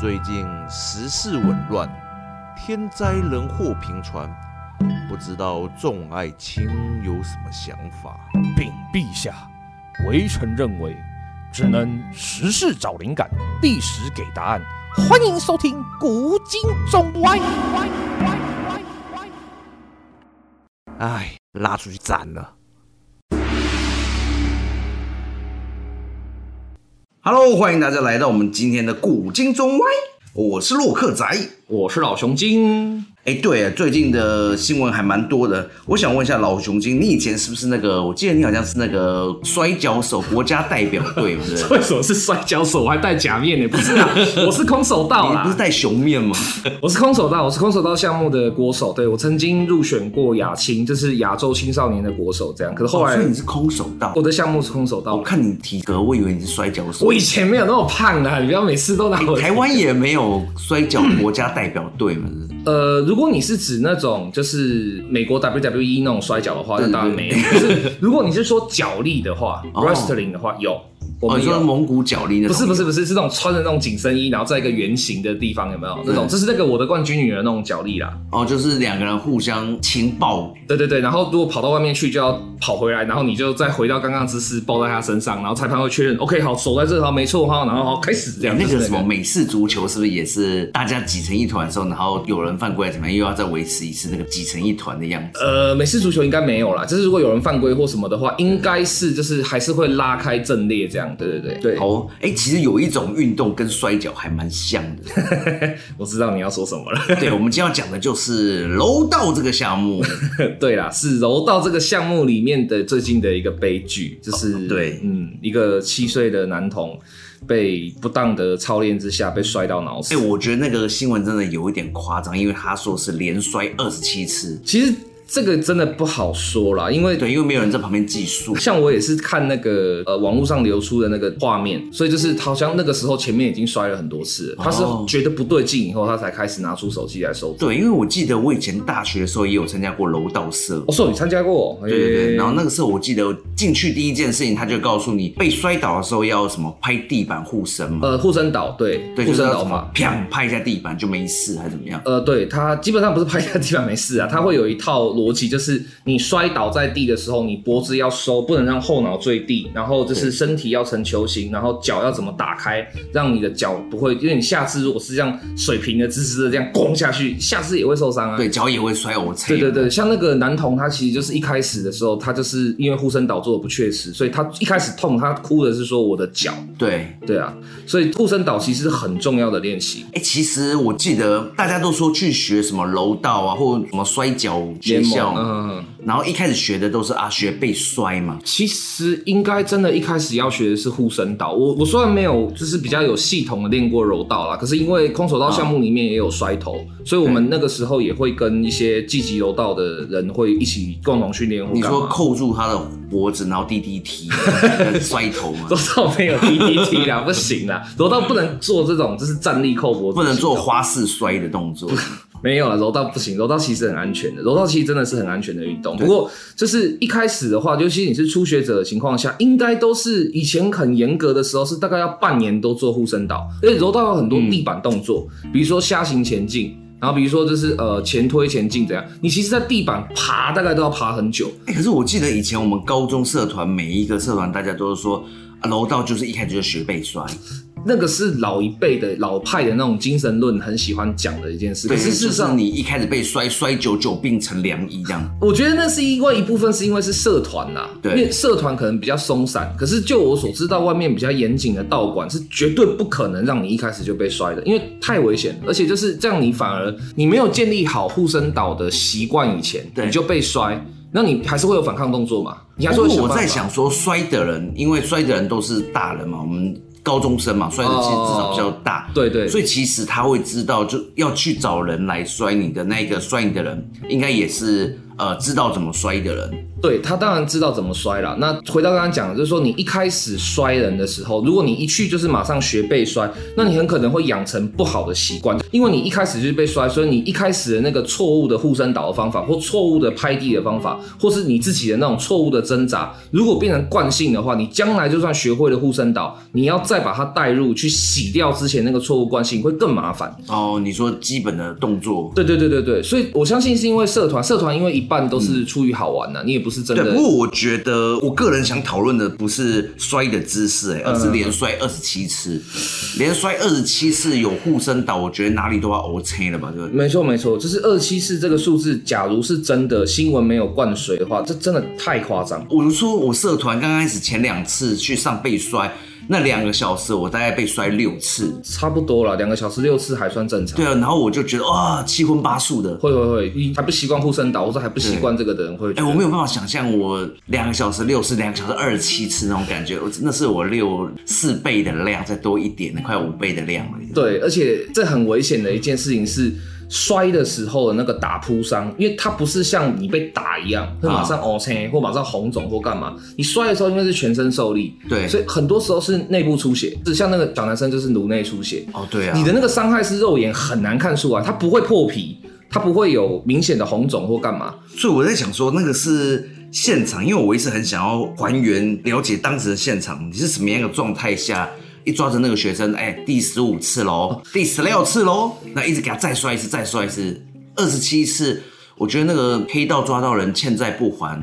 最近时事紊乱，天灾人祸频传，不知道众爱卿有什么想法？禀陛下，微臣认为，只能时事找灵感，历史给答案。欢迎收听《古今中外》。哎，拉出去斩了。Hello，欢迎大家来到我们今天的古今中外，我是洛克仔，我是老熊精。哎，对啊，最近的新闻还蛮多的。我想问一下老熊精，你以前是不是那个？我记得你好像是那个摔跤手国家代表队，不是？为什么是摔跤手？我还戴假面呢？不是啊，我是空手道啦。你不是戴熊面吗？我是空手道，我是空手道项目的国手。对，我曾经入选过亚青，就是亚洲青少年的国手，这样。可是后来，哦，所以你是空手道？我的项目是空手道。我看你体格，我以为你是摔跤手。我以前没有那么胖啊，你不要每次都拿我。台湾也没有摔跤国家代表队吗？呃，如果你是指那种就是美国 WWE 那种摔跤的话，那当然没有。可是如果你是说脚力的话，wrestling 的话有。我们说蒙古脚力那种，不是不是不是，是那种穿着那种紧身衣，然后在一个圆形的地方，有没有那种？这是那个我的冠军女儿那种脚力啦。哦，就是两个人互相情报。对对对，然后如果跑到外面去，就要跑回来，然后你就再回到刚刚姿势，抱在他身上，然后裁判会确认，OK，好，手在这，好，没错哈，然后好开始这样。那个什么美式足球是不是也是大家挤成一团的时候，然后有人犯规怎么样，又要再维持一次那个挤成一团的样子？呃，美式足球应该没有啦，就是如果有人犯规或什么的话，应该是就是还是会拉开阵列这样。对对对对。哦，哎，其实有一种运动跟摔跤还蛮像的，我知道你要说什么了。对，我们今天要讲的就是柔道这个项目。对啦，是柔道这个项目里面的最近的一个悲剧，就是、哦、对，嗯，一个七岁的男童被不当的操练之下被摔到脑死。哎，我觉得那个新闻真的有一点夸张，因为他说是连摔二十七次，其实。这个真的不好说啦，因为对，因为没有人在旁边计数。像我也是看那个呃网络上流出的那个画面，所以就是好像那个时候前面已经摔了很多次了，他是觉得不对劲以后，他才开始拿出手机来收。对，因为我记得我以前大学的时候也有参加过柔道社。哦，说你参加过？对对对。然后那个时候我记得进去第一件事情，他就告诉你被摔倒的时候要什么拍地板护身嘛。呃，护身倒，对，对，护身倒嘛，啪拍一下地板就没事还是怎么样？呃，对，他基本上不是拍一下地板没事啊，他会有一套逻辑，就是。你摔倒在地的时候，你脖子要收，不能让后脑坠地，然后就是身体要成球形，然后脚要怎么打开，让你的脚不会，因为你下肢如果是这样水平的、直直的这样咣下去，下肢也会受伤啊。对，脚也会摔。我猜。对对对，像那个男童，他其实就是一开始的时候，他就是因为护身倒做的不确实，所以他一开始痛，他哭的是说我的脚。对对啊，所以护身倒其实是很重要的练习。哎、欸，其实我记得大家都说去学什么柔道啊，或什么摔跤嗯。然后一开始学的都是啊，学被摔嘛。其实应该真的，一开始要学的是护身倒。我我虽然没有就是比较有系统的练过柔道啦，可是因为空手道项目里面也有摔头，哦、所以我们那个时候也会跟一些积极柔道的人会一起共同训练。你说扣住他的脖子，然后 DDT 摔头吗？柔道没有 DDT 啦，不行啦，柔道不能做这种就是站立扣脖子，不能做花式摔的动作。没有了，柔道不行，柔道其实很安全的，柔道其实真的是很安全的运动。不过就是一开始的话，尤其你是初学者的情况下，应该都是以前很严格的时候，是大概要半年都做护身倒。而且柔道有很多地板动作，嗯、比如说虾行前进，然后比如说就是呃前推前进怎样，你其实在地板爬大概都要爬很久。欸、可是我记得以前我们高中社团每一个社团大家都是说，柔道就是一开始就学背摔。那个是老一辈的老派的那种精神论，很喜欢讲的一件事。可是事实上，你一开始被摔摔久久病成良医这样。我觉得那是因为一部分是因为是社团呐，对，因为社团可能比较松散。可是就我所知道，外面比较严谨的道馆是绝对不可能让你一开始就被摔的，因为太危险。而且就是这样，你反而你没有建立好护身岛的习惯以前，你就被摔，那你还是会有反抗动作嘛？你还是会。我在想说，摔的人，因为摔的人都是大人嘛，我们。高中生嘛，摔的其实至少比较大，oh, 对对，所以其实他会知道，就要去找人来摔你的那个摔你的人，应该也是呃知道怎么摔的人。对，他当然知道怎么摔了。那回到刚刚讲的，就是说你一开始摔人的时候，如果你一去就是马上学被摔，那你很可能会养成不好的习惯，因为你一开始就是被摔，所以你一开始的那个错误的护身倒的方法，或错误的拍地的方法，或是你自己的那种错误的挣扎，如果变成惯性的话，你将来就算学会了护身倒，你要再把它带入去洗掉之前那个错误惯性，会更麻烦。哦，你说基本的动作，对对对对对，所以我相信是因为社团，社团因为一半都是出于好玩的，嗯、你也不是真的。对，不过我觉得我个人想讨论的不是摔的姿势，哎，而是连摔二十七次，嗯、连摔二十七次有护身倒，我觉得哪里都要 OK 了吧？对不对？没错没错，就是二十七次这个数字，假如是真的新闻没有灌水的话，这真的太夸张。我就说我社团刚开始前两次去上被摔。那两个小时，我大概被摔六次，差不多了。两个小时六次还算正常。对啊，然后我就觉得哇，七荤八素的。会会会，你还不习惯护身岛，或者还不习惯这个的人会。哎、欸，我没有办法想象我两个小时六次，两个小时二十七次那种感觉，我真的是我六四倍的量再多一点，快五倍的量了。对，而且这很危险的一件事情是。摔的时候的那个打扑伤，因为它不是像你被打一样会马上凹陷或马上红肿或干嘛。你摔的时候因为是全身受力，对，所以很多时候是内部出血，是像那个小男生就是颅内出血。哦，对啊，你的那个伤害是肉眼很难看出来，它不会破皮，它不会有明显的红肿或干嘛。所以我在想说，那个是现场，因为我一直很想要还原了解当时的现场，你是什么样的状态下。一抓着那个学生，哎、第十五次喽，第十六次喽，那一直给他再摔一次，再摔一次，二十七次。我觉得那个黑道抓到人欠债不还，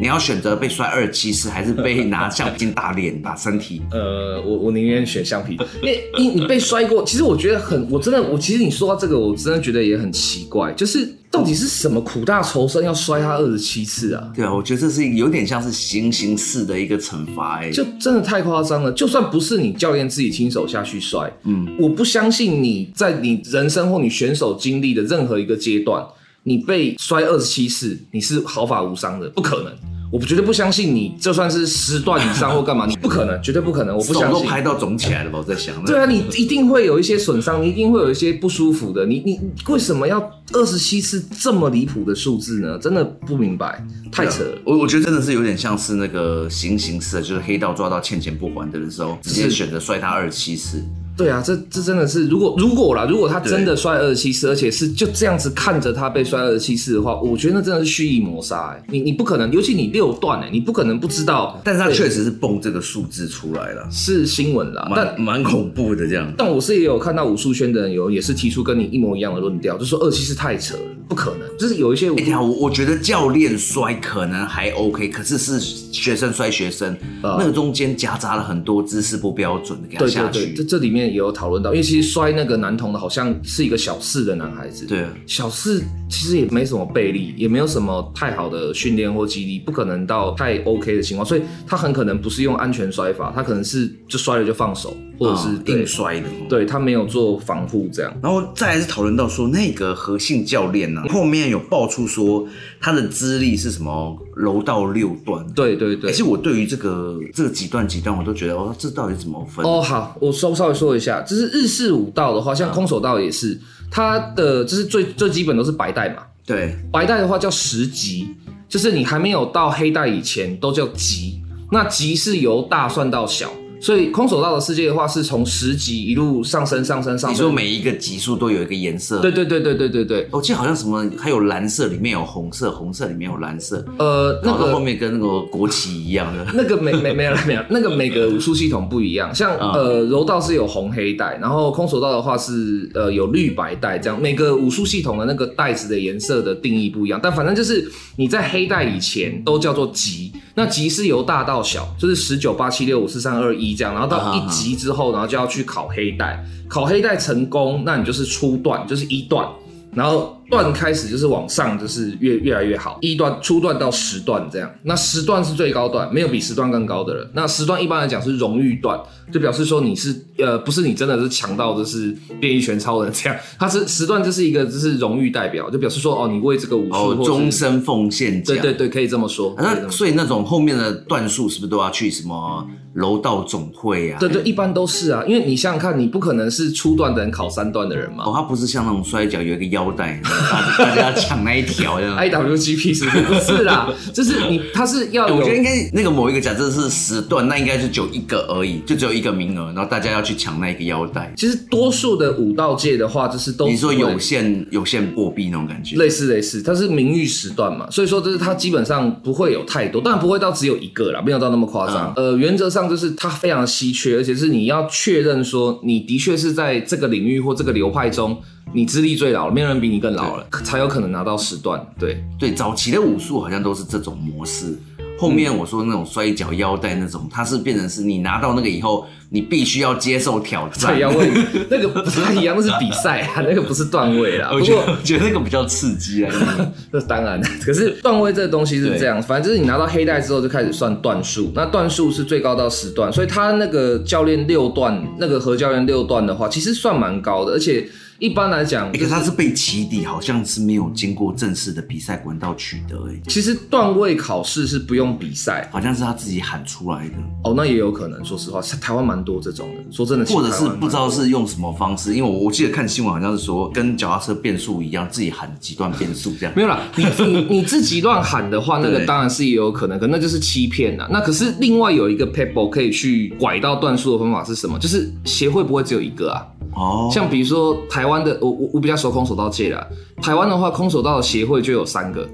你要选择被摔二十七次，还是被拿橡皮筋打脸、打身体？呃，我我宁愿选橡皮，因为你你被摔过，其实我觉得很，我真的，我其实你说到这个，我真的觉得也很奇怪，就是。到底是什么苦大仇深要摔他二十七次啊？对啊，我觉得这是有点像是行刑式的一个惩罚，哎，就真的太夸张了。就算不是你教练自己亲手下去摔，嗯，我不相信你在你人生或你选手经历的任何一个阶段，你被摔二十七次，你是毫发无伤的，不可能。我绝对不相信你，就算是十段以上或干嘛，你不可能，绝对不可能。我不相信。手都拍到肿起来了吧？我在想。对啊，你一定会有一些损伤，你一定会有一些不舒服的。你你为什么要二十七次这么离谱的数字呢？真的不明白，太扯了。我我觉得真的是有点像是那个行刑式的，就是黑道抓到欠钱不还的的时候，直接选择摔他二十七次。对啊，这这真的是，如果如果啦，如果他真的摔二十七次，而且是就这样子看着他被摔二十七次的话，我觉得那真的是蓄意谋杀哎，你你不可能，尤其你六段哎，你不可能不知道。但是他确实是蹦这个数字出来了，是新闻啦，但蛮恐怖的这样。但我是也有看到武术圈的人有也是提出跟你一模一样的论调，就说二七是太扯了，不可能。就是有一些，哎呀，我我觉得教练摔可能还 OK，可是是学生摔学生，呃、那个中间夹杂了很多姿势不标准的给他下去。对对对，这这里面也有讨论到，因为。其实摔那个男童的，好像是一个小四的男孩子。对，小四其实也没什么背力，也没有什么太好的训练或激励，不可能到太 OK 的情况，所以他很可能不是用安全摔法，他可能是就摔了就放手，或者是硬摔的。对，他没有做防护这样。然后再来是讨论到说，那个何姓教练呢，后面有爆出说他的资历是什么柔道六段。对对对。其实我对于这个这个几段几段，我都觉得哦，这到底怎么分？哦，好，我稍稍微说一下，就是日。式武道的话，像空手道也是，它的就是最最基本都是白带嘛。对，白带的话叫十级，就是你还没有到黑带以前都叫级，那级是由大算到小。所以空手道的世界的话，是从十级一路上升上升上升。你说每一个级数都有一个颜色？对对对对对对对。我记得好像什么还有蓝色，里面有红色，红色里面有蓝色。呃，那个后面跟那个国旗一样的。那个没没没有没有，那个每个武术系统不一样。像呃柔道是有红黑带，然后空手道的话是呃有绿白带这样。每个武术系统的那个带子的颜色的定义不一样，但反正就是你在黑带以前都叫做级。那级是由大到小，就是十九八七六五四三二一这样，然后到一级之后，然后就要去考黑带，考黑带成功，那你就是初段，就是一段，然后。段开始就是往上，就是越越来越好。一段初段到十段这样，那十段是最高段，没有比十段更高的了。那十段一般来讲是荣誉段，就表示说你是呃不是你真的是强到就是变异拳超人这样，他是十段就是一个就是荣誉代表，就表示说哦你为这个武术哦终身奉献。对对对，可以这么说。那所以那种后面的段数是不是都要去什么柔道总会啊？对对，一般都是啊，因为你想想看，你不可能是初段的人考三段的人嘛。哦，他不是像那种摔跤有一个腰带。大大家要抢那一条这样。IWGP 是不是？不是啦，就是你他是要、欸，我觉得应该那个某一个假设是时段，那应该是只有一个而已，就只有一个名额，然后大家要去抢那一个腰带。其实多数的武道界的话，就是都你说有限有限货币那种感觉，类似类似，它是名誉时段嘛，所以说就是它基本上不会有太多，当然不会到只有一个啦，没有到那么夸张。嗯、呃，原则上就是它非常稀缺，而且是你要确认说你的确是在这个领域或这个流派中。你资历最老了，没有人比你更老了，才有可能拿到时段。对对，早期的武术好像都是这种模式。后面我说那种摔跤腰带那种，它是变成是你拿到那个以后，你必须要接受挑战。一样位，那个不是一样，那是比赛啊，那个不是段位啦。我觉得我觉得那个比较刺激啊。那当然，可是段位这个东西是这样，反正就是你拿到黑带之后就开始算段数，那段数是最高到十段，所以他那个教练六段，那个何教练六段的话，其实算蛮高的，而且。一般来讲，可是他是被起底，好像是没有经过正式的比赛管道取得。哎，其实段位考试是不用比赛，好像是他自己喊出来的。哦，那也有可能。说实话，台湾蛮多这种的。说真的，或者是不知道是用什么方式，因为我我记得看新闻好像是说，跟脚踏车变速一样，自己喊几段变速这样。没有啦，你你你自己乱喊的话，那个当然是也有可能，可那就是欺骗啦。那可是另外有一个 paper 可以去拐到段数的方法是什么？就是协会不会只有一个啊？哦，像比如说台湾的，我我我比较熟空手道界啦。台湾的话，空手道的协会就有三个，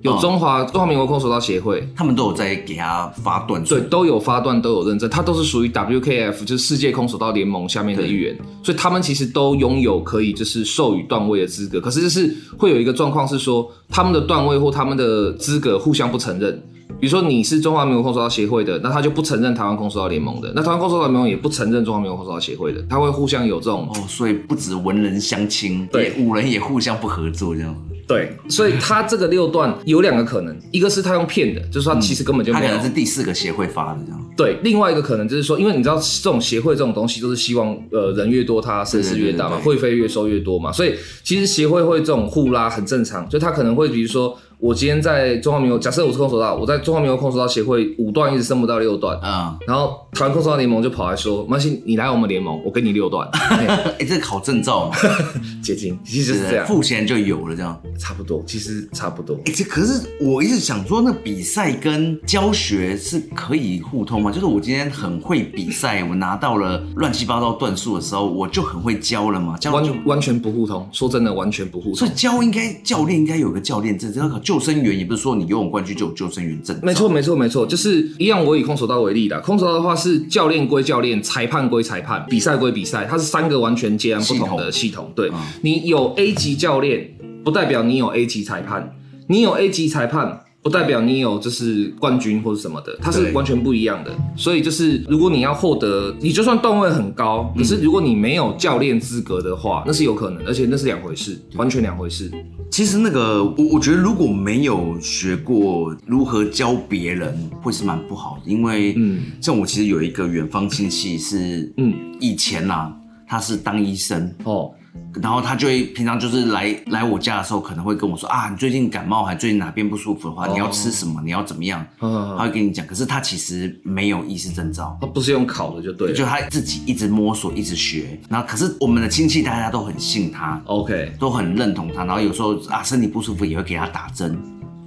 有中华、哦、中华民国空手道协会，他们都有在给他发段，对，都有发段，都有认证，它都是属于 WKF，就是世界空手道联盟下面的一员，所以他们其实都拥有可以就是授予段位的资格。可是就是会有一个状况是说，他们的段位或他们的资格互相不承认。比如说你是中华民国空手道协会的，那他就不承认台湾空手道联盟的，那台湾空手道联盟也不承认中华民国空手道协会的，他会互相有这种哦，所以不止文人相轻，对，武人也互相不合作这样。对，所以他这个六段有两个可能，一个是他用骗的，就是他其实根本就没有，嗯、他可能是第四个协会发的这样。对，另外一个可能就是说，因为你知道这种协会这种东西都是希望呃人越多他声势越大嘛，会费越收越多嘛，所以其实协会会这种互拉很正常，就他可能会比如说。我今天在中华民国，假设我是空手道，我在中华民国空手道协会五段一直升不到六段，嗯，然后台湾空手道联盟就跑来说，没关系，你来我们联盟，我给你六段。哎、欸，这考证照嘛，接近，其实是这样，付钱就有了，这样差不多，其实差不多。哎、欸，这可是我一直想说，那比赛跟教学是可以互通吗？就是我今天很会比赛，我拿到了乱七八糟段数的时候，我就很会教了嘛，教完完全不互通。说真的，完全不互通。所以教应该教练应该有个教练证，这要考救生员，也不是说你游泳冠军就有救生员证。没错，没错，没错，就是一样。我以空手道为例的，空手道的话是教练归教练，裁判归裁判，比赛归比赛，它是三个完全截然不同的系统。系统对、嗯、你有 A 级教练，不代表你有 A 级裁判，你有 A 级裁判。不代表你有就是冠军或者什么的，它是完全不一样的。所以就是如果你要获得，你就算段位很高，可是如果你没有教练资格的话，那是有可能，而且那是两回事，完全两回事。其实那个我我觉得如果没有学过如何教别人，会是蛮不好的，因为嗯，像我其实有一个远方亲戚是嗯以前呐、啊，他是当医生哦。然后他就会平常就是来来我家的时候，可能会跟我说啊，你最近感冒还最近哪边不舒服的话，你要吃什么？你要怎么样？他会跟你讲。可是他其实没有医师证照，他不是用考的就对，就他自己一直摸索，一直学。然后可是我们的亲戚大家都很信他，OK，都很认同他。然后有时候啊身体不舒服也会给他打针。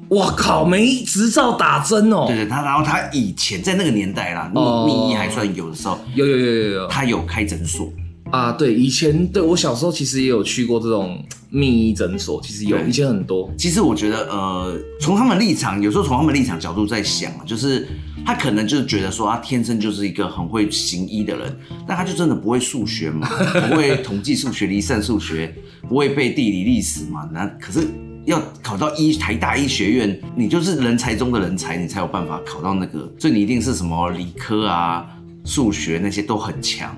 哇靠，没执照打针哦？对对，他然后他以前在那个年代啦，秘密医还算有的时候，有有有有有，他有开诊所。啊，对，以前对我小时候其实也有去过这种秘医诊所，其实有以前很多。其实我觉得，呃，从他们立场，有时候从他们立场角度在想，就是他可能就是觉得说，他天生就是一个很会行医的人，但他就真的不会数学嘛，不会 统计数学、离散数学，不会背地理历史嘛。那可是要考到医台大医学院，你就是人才中的人才，你才有办法考到那个，所以你一定是什么理科啊、数学那些都很强。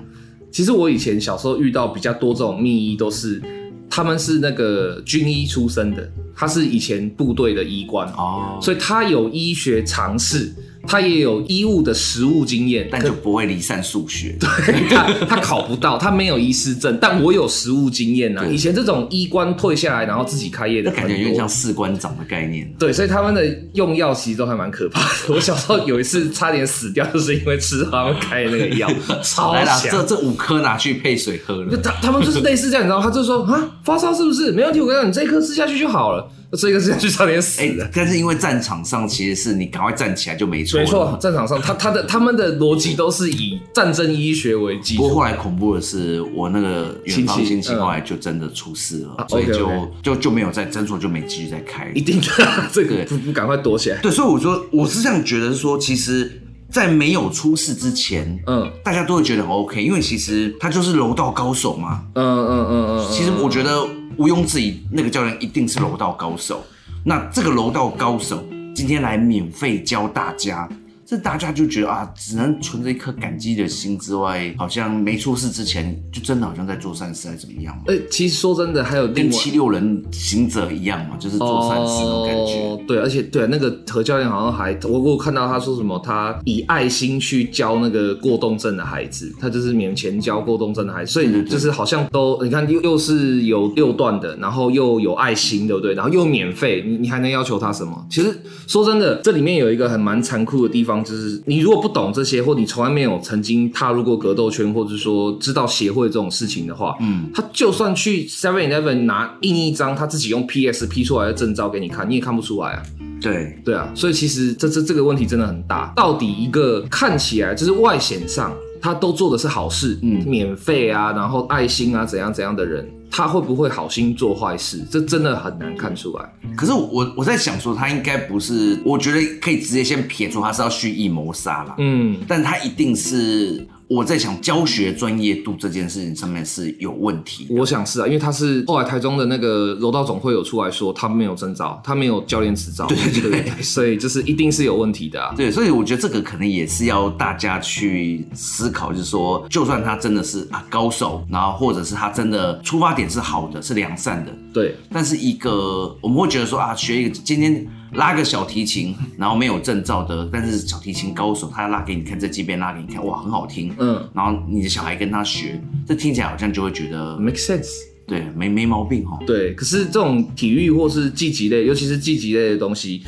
其实我以前小时候遇到比较多这种秘医，都是他们是那个军医出身的，他是以前部队的医官哦，所以他有医学常识，他也有医务的实务经验，但就不会离散数学。对，他他考不到，他没有医师证，但我有实务经验啊。以前这种医官退下来然后自己开业的，感觉有点像士官长的概念。对，所以他们的用药其实都还蛮可怕的。我小时候有一次差点死掉，就是因为吃他们开的那个药，超强。这这五颗拿去配水喝了。他他们就是类似这样，你知道吗？他就说啊，发烧是不是？没问题，我跟你讲，你这一颗吃下去就好了。这个是要去差点死的，但是因为战场上其实是你赶快站起来就没错。没错，战场上他他的他们的逻辑都是以战争医学为基础。不过后来恐怖的是，我那个远方亲戚后来就真的出事了，所以就就就没有在诊所就没继续再开。一定的，这个不不赶快躲起来。对，所以我说我是这样觉得，说其实，在没有出事之前，嗯，大家都会觉得很 OK，因为其实他就是柔道高手嘛。嗯嗯嗯嗯。其实我觉得。毋庸置疑，那个教练一定是柔道高手。那这个柔道高手今天来免费教大家。这大家就觉得啊，只能存着一颗感激的心之外，好像没出事之前，就真的好像在做善事，还是怎么样？哎，其实说真的，还有跟七六人行者一样嘛，就是做善事的感觉。哦，对，而且对那个何教练好像还，我我看到他说什么，他以爱心去教那个过动症的孩子，他就是免钱教过动症的孩子，所以就是好像都你看又又是有六段的，然后又有爱心，对不对？然后又免费，你你还能要求他什么？其实说真的，这里面有一个很蛮残酷的地方。就是你如果不懂这些，或你从来没有曾经踏入过格斗圈，或者说知道协会这种事情的话，嗯，他就算去 Seven Eleven 拿印一张他自己用 PS P 出来的证照给你看，你也看不出来啊。对对啊，所以其实这这这个问题真的很大。到底一个看起来就是外显上他都做的是好事，嗯，免费啊，然后爱心啊，怎样怎样的人。他会不会好心做坏事？这真的很难看出来。可是我我在想说，他应该不是，我觉得可以直接先撇除他是要蓄意谋杀了。嗯，但他一定是。我在想教学专业度这件事情上面是有问题。我想是啊，因为他是后来台中的那个柔道总会有出来说，他没有证照，他没有教练执照，对对对，所以就是一定是有问题的啊。对，所以我觉得这个可能也是要大家去思考，就是说，就算他真的是啊高手，然后或者是他真的出发点是好的，是良善的，对，但是一个我们会觉得说啊，学一个今天。拉个小提琴，然后没有证照的，但是小提琴高手，他要拉给你看，这几边拉给你看，哇，很好听。嗯，然后你的小孩跟他学，这听起来好像就会觉得 make sense，对，没没毛病哈。对，可是这种体育或是竞技类，尤其是竞技类的东西，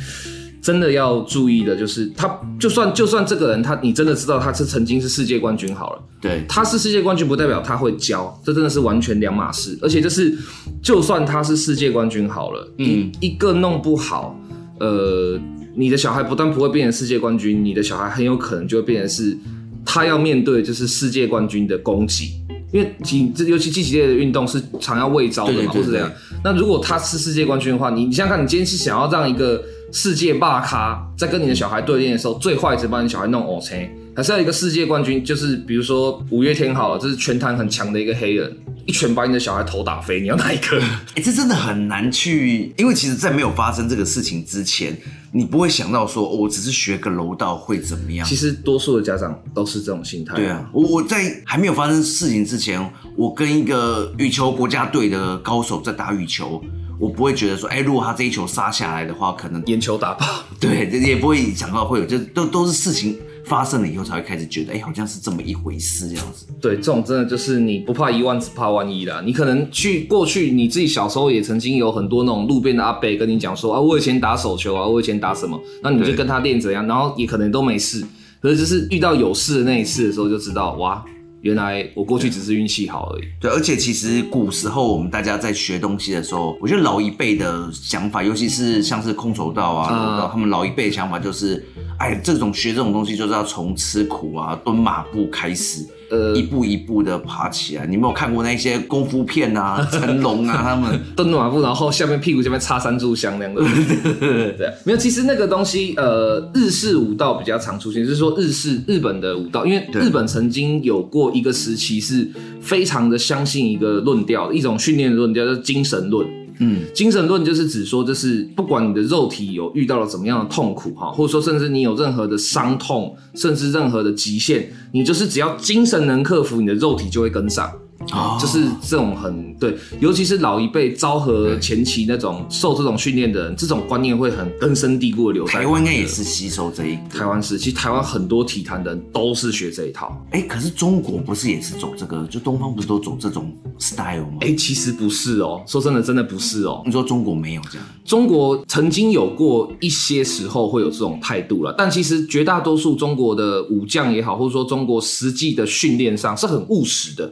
真的要注意的就是，他就算就算这个人他你真的知道他是曾经是世界冠军好了，对，他是世界冠军不代表他会教，这真的是完全两码事。而且就是，就算他是世界冠军好了，嗯，一个弄不好。呃，你的小孩不但不会变成世界冠军，你的小孩很有可能就会变成是，他要面对就是世界冠军的攻击，因为体这尤其竞技类的运动是常要未招的嘛，或是这样。那如果他是世界冠军的话，你你想想看，你今天是想要让一个世界霸咖在跟你的小孩对练的时候，最坏只把你小孩弄 OK，还是要一个世界冠军，就是比如说五月天好了，这是拳坛很强的一个黑人。一拳把你的小孩头打飞，你要哪一个？哎、欸，这真的很难去，因为其实，在没有发生这个事情之前，你不会想到说，哦、我只是学个柔道会怎么样？其实，多数的家长都是这种心态。对啊，我我在还没有发生事情之前，我跟一个羽球国家队的高手在打羽球，我不会觉得说，哎、欸，如果他这一球杀下来的话，可能眼球打爆。对，也不会想到会有，这都都是事情。发生了以后才会开始觉得，哎、欸，好像是这么一回事这样子。对，这种真的就是你不怕一万，只怕万一啦。你可能去过去，你自己小时候也曾经有很多那种路边的阿伯跟你讲说啊，我以前打手球啊，我以前打什么，那你就跟他练怎样，然后也可能都没事。可是就是遇到有事的那一次的时候，就知道哇。原来我过去只是运气好而已。对，而且其实古时候我们大家在学东西的时候，我觉得老一辈的想法，尤其是像是空手道啊、嗯道，他们老一辈的想法就是，哎，这种学这种东西就是要从吃苦啊、蹲马步开始。呃，一步一步的爬起来。你没有看过那些功夫片啊，成龙啊，他们 蹲马步，然后下面屁股下面插三炷香那样的。对，没有。其实那个东西，呃，日式武道比较常出现，就是说日式日本的武道，因为日本曾经有过一个时期是非常的相信一个论调，一种训练论调，叫做精神论。嗯，精神论就是指说，就是不管你的肉体有遇到了怎么样的痛苦哈，或者说甚至你有任何的伤痛，甚至任何的极限，你就是只要精神能克服，你的肉体就会跟上。哦就是这种很对，尤其是老一辈昭和前期那种受这种训练的人，这种观念会很根深蒂固的留在。台湾应该也是吸收这一。台湾是，其实台湾很多体坛的人都是学这一套。哎，可是中国不是也是走这个？就东方不是都走这种 style 吗？哎，其实不是哦，说真的，真的不是哦。你说中国没有这样？中国曾经有过一些时候会有这种态度了，但其实绝大多数中国的武将也好，或者说中国实际的训练上是很务实的。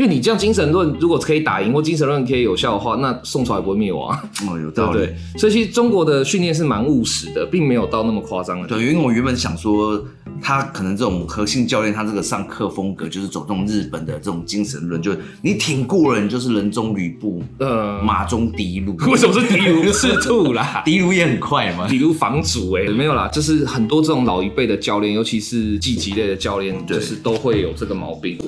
因为你这样精神论如果可以打赢，或精神论可以有效的话，那宋朝也不会灭亡。哦，有道理。对，对，所以其实中国的训练是蛮务实的，并没有到那么夸张的。对，因为我原本想说，他可能这种核心教练，他这个上课风格就是走这种日本的这种精神论，就是你挺过了，你就是人中吕布，呃，马中的卢。为什么是的卢？赤兔啦，的卢也很快嘛，的卢房主哎，没有啦，就是很多这种老一辈的教练，尤其是技击类的教练，就是都会有这个毛病。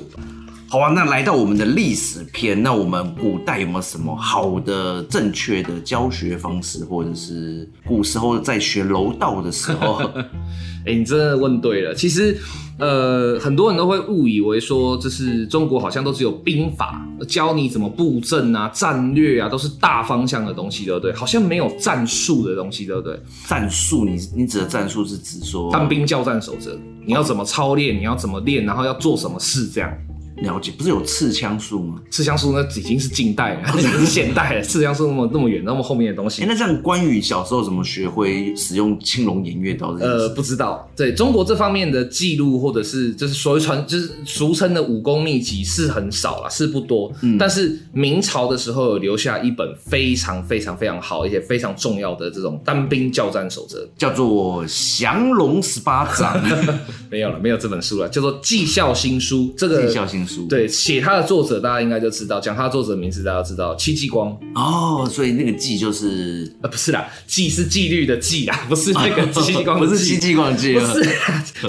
好啊，那来到我们的历史篇，那我们古代有没有什么好的、正确的教学方式，或者是古时候在学柔道的时候？哎、欸，你真的问对了。其实，呃，很多人都会误以为说，就是中国好像都只有兵法，教你怎么布阵啊、战略啊，都是大方向的东西，对不对？好像没有战术的东西，对不对？战术，你你指的战术是指说单兵教战守则，你要怎么操练，你要怎么练，然后要做什么事，这样。了解，不是有刺枪术吗？刺枪术那已经是近代了，那 已经是现代了。刺枪术那么那么远，那么后面的东西。哎、欸，那这样关羽小时候怎么学会使用青龙偃月刀？呃，不知道。对中国这方面的记录，或者是就是所谓传，就是俗称的武功秘籍是很少了，是不多。嗯，但是明朝的时候有留下一本非常非常非常好，而且非常重要的这种单兵教战守则，叫做《降龙十八掌》。没有了，没有这本书了，叫做《绩效新书》。这个绩效新书，对，写他的作者大家应该就知道，讲他的作者的名字大家知道，戚继光。哦，所以那个纪就是呃不是啦，纪是纪律的纪啦，不是那个戚继光，不是戚继光的纪，不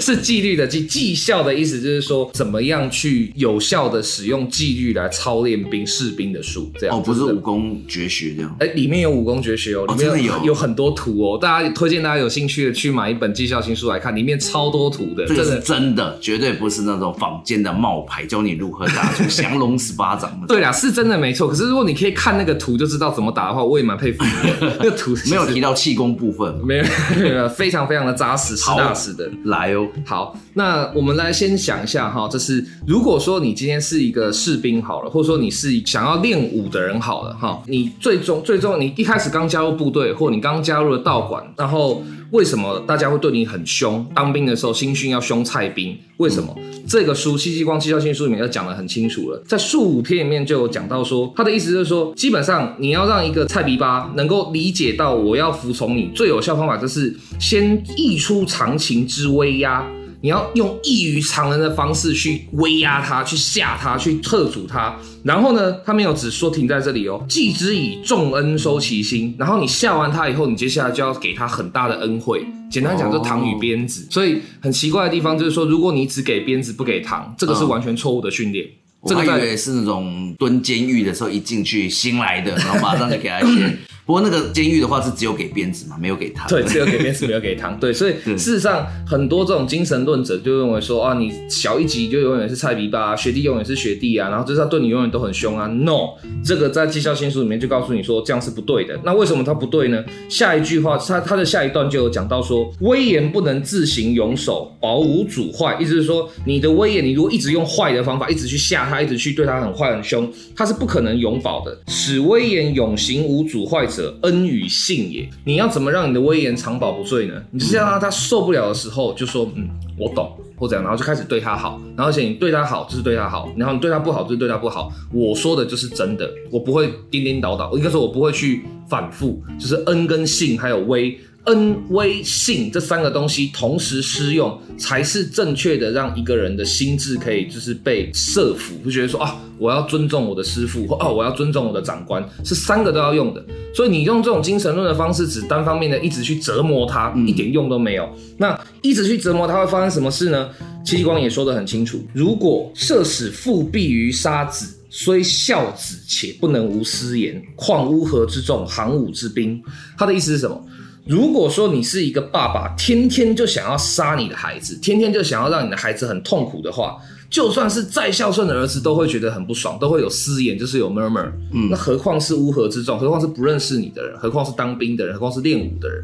是，是纪律的纪。绩效的意思就是说，怎么样去有效的使用纪律来操练兵士兵的书，这样哦，不是武功绝学这样。哎，里面有武功绝学哦，里面有、哦、有，有很多图哦，大家推荐大家有兴趣的去买一本绩效新书来看，里面超多图的。这是真的，绝对不是那种坊间的冒牌，教你如何打出降龙十八掌。对啦，是真的没错。可是如果你可以看那个图就知道怎么打的话，我也蛮佩服你的。那个图没有提到气功部分，没有，没有，非常非常的扎实，实打实的。来哦，好，那我们来先想一下哈，就是如果说你今天是一个士兵好了，或者说你是想要练武的人好了哈，你最终最终你一开始刚加入部队，或你刚加入了道馆，然后。为什么大家会对你很凶？当兵的时候新训要凶蔡兵，为什么？嗯、这个书《戚继光绩效新书》里面就讲得很清楚了，在术五篇里面就有讲到说，他的意思就是说，基本上你要让一个菜逼巴能够理解到我要服从你，最有效方法就是先溢出常情之威压。你要用异于常人的方式去威压他，去吓他，去吓阻他。然后呢，他没有只说停在这里哦，既之以重恩收其心。然后你吓完他以后，你接下来就要给他很大的恩惠。简单讲，就糖与鞭子。所以很奇怪的地方就是说，如果你只给鞭子不给糖，这个是完全错误的训练。这个以为是那种蹲监狱的时候一进去新来的，然后马上就给他写。不过那个监狱的话是只有给鞭子嘛，没有给糖。对，只有给鞭子，没有给糖。对，所以事实上很多这种精神论者就认为说啊，你小一级就永远是菜逼吧，学弟永远是学弟啊，然后就是他对你永远都很凶啊。No，这个在绩效新书里面就告诉你说这样是不对的。那为什么他不对呢？下一句话，他他的下一段就有讲到说，威严不能自行永守，保无主坏。意思是说，你的威严，你如果一直用坏的方法，一直去吓他，一直去对他很坏很凶，他是不可能永保的。使威严永行无主坏者恩与信也。你要怎么让你的威严长保不坠呢？你就是要让他受不了的时候就说，嗯，我懂，或者，然后就开始对他好，然后而且你对他好就是对他好，然后你对他不好就是对他不好。我说的就是真的，我不会颠颠倒倒，我应该说我不会去反复，就是恩跟信还有威。恩威信这三个东西同时施用，才是正确的，让一个人的心智可以就是被设服，就觉得说啊，我要尊重我的师傅，或啊，我要尊重我的长官，是三个都要用的。所以你用这种精神论的方式，只单方面的一直去折磨他，一点用都没有。那一直去折磨他会发生什么事呢？戚继光也说得很清楚，如果设使父必于杀子，虽孝子，且不能无私言，况乌合之众，行伍之兵？他的意思是什么？如果说你是一个爸爸，天天就想要杀你的孩子，天天就想要让你的孩子很痛苦的话，就算是再孝顺的儿子，都会觉得很不爽，都会有私言，就是有 murmur。嗯，那何况是乌合之众，何况是不认识你的人，何况是当兵的人，何况是练武的人。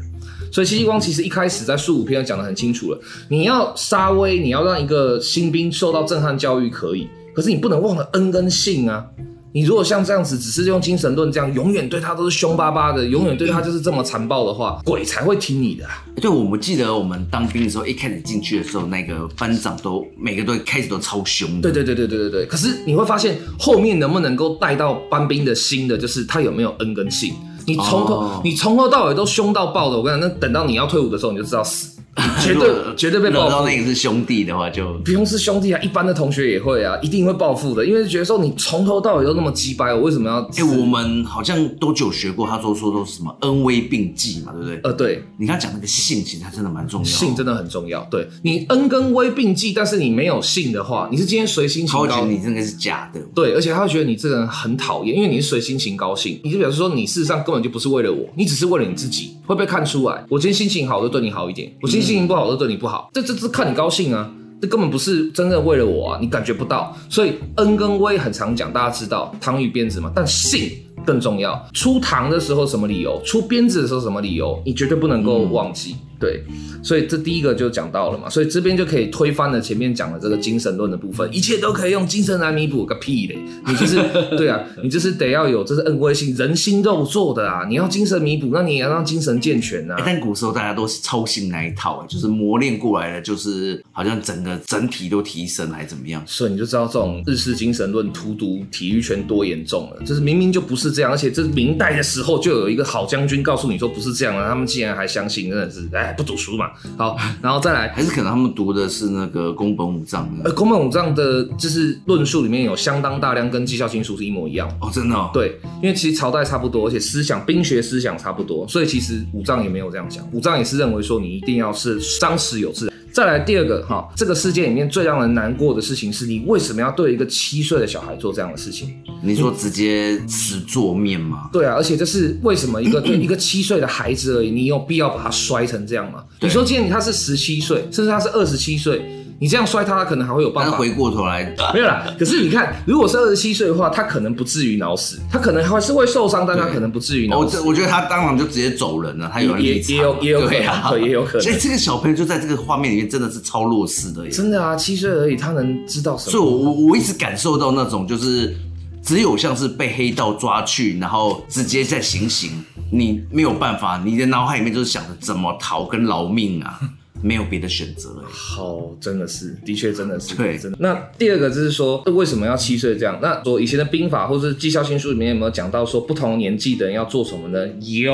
所以戚继光其实一开始在术五篇讲得很清楚了，你要杀威，你要让一个新兵受到震撼教育可以，可是你不能忘了恩跟信啊。你如果像这样子，只是用精神论这样，永远对他都是凶巴巴的，永远对他就是这么残暴的话，鬼才会听你的。对，我们记得我们当兵的时候，一开始进去的时候，那个班长都每个都开始都超凶的。对对对对对对对。可是你会发现，后面能不能够带到班兵的心的，就是他有没有恩跟信。你从头、哦、你从头到尾都凶到爆的，我跟你讲，那等到你要退伍的时候，你就知道死。绝对绝对被报复。到那个是兄弟的话就，就不用是兄弟啊，一般的同学也会啊，一定会报复的，因为觉得说你从头到尾都那么鸡掰，我为什么要？哎、欸，我们好像多久学过，他说说都是什么恩威并济嘛，对不对？呃，对，你刚才讲那个性，其实它真的蛮重要，性真的很重要。对，你恩跟威并济，但是你没有性的话，你是今天随心情高兴，他会觉得你这个是假的。对，而且他会觉得你这个人很讨厌，因为你是随心情高兴，你就表示说你事实上根本就不是为了我，你只是为了你自己，会被看出来。我今天心情好，我就对你好一点；我今天心情不好，我就对你。不好，这这这看你高兴啊，这根本不是真正为了我啊，你感觉不到，所以恩跟威很常讲，大家知道糖与鞭子嘛，但信更重要。出糖的时候什么理由？出鞭子的时候什么理由？你绝对不能够忘记。嗯对，所以这第一个就讲到了嘛，所以这边就可以推翻了前面讲的这个精神论的部分，一切都可以用精神来弥补个屁嘞！你就是 对啊，你就是得要有这是恩威性，人心肉做的啊，你要精神弥补，那你也要让精神健全啊。但古时候大家都是操心那一套，就是磨练过来的，就是好像整个整体都提升还怎么样？所以你就知道这种日式精神论荼毒体育圈多严重了，就是明明就不是这样，而且这是明代的时候就有一个好将军告诉你说不是这样的，他们竟然还相信，真的是哎。不读书嘛，好，然后再来，还是可能他们读的是那个宫本武藏。呃，宫本武藏的就是论述里面有相当大量跟绩效新书是一模一样哦，真的、哦。对，因为其实朝代差不多，而且思想兵学思想差不多，所以其实武藏也没有这样讲。武藏也是认为说你一定要是张弛有致。再来第二个哈，这个世界里面最让人难过的事情是你为什么要对一个七岁的小孩做这样的事情？你说直接吃做面吗？对啊，而且这是为什么一个 对一个七岁的孩子而已，你有必要把他摔成这样吗？你说既然他是十七岁，甚至他是二十七岁。你这样摔他，他可能还会有办法。回过头来，没有啦。可是你看，如果是二十七岁的话，他可能不至于脑死，他可能还是会受伤，但他可能不至于脑死。我我觉得他当场就直接走人了，他有也也有也有可能，也有可能。所以这个小朋友就在这个画面里面真的是超弱势的耶。真的啊，七岁而已，他能知道什么？所以我我我一直感受到那种就是只有像是被黑道抓去，然后直接在行刑，你没有办法，你的脑海里面就是想着怎么逃跟劳命啊。没有别的选择了。好，真的是，的确真的是，对，真的。那第二个就是说，为什么要七岁这样？那说以前的兵法或者是绩效新书里面有没有讲到说，不同年纪的人要做什么呢？有，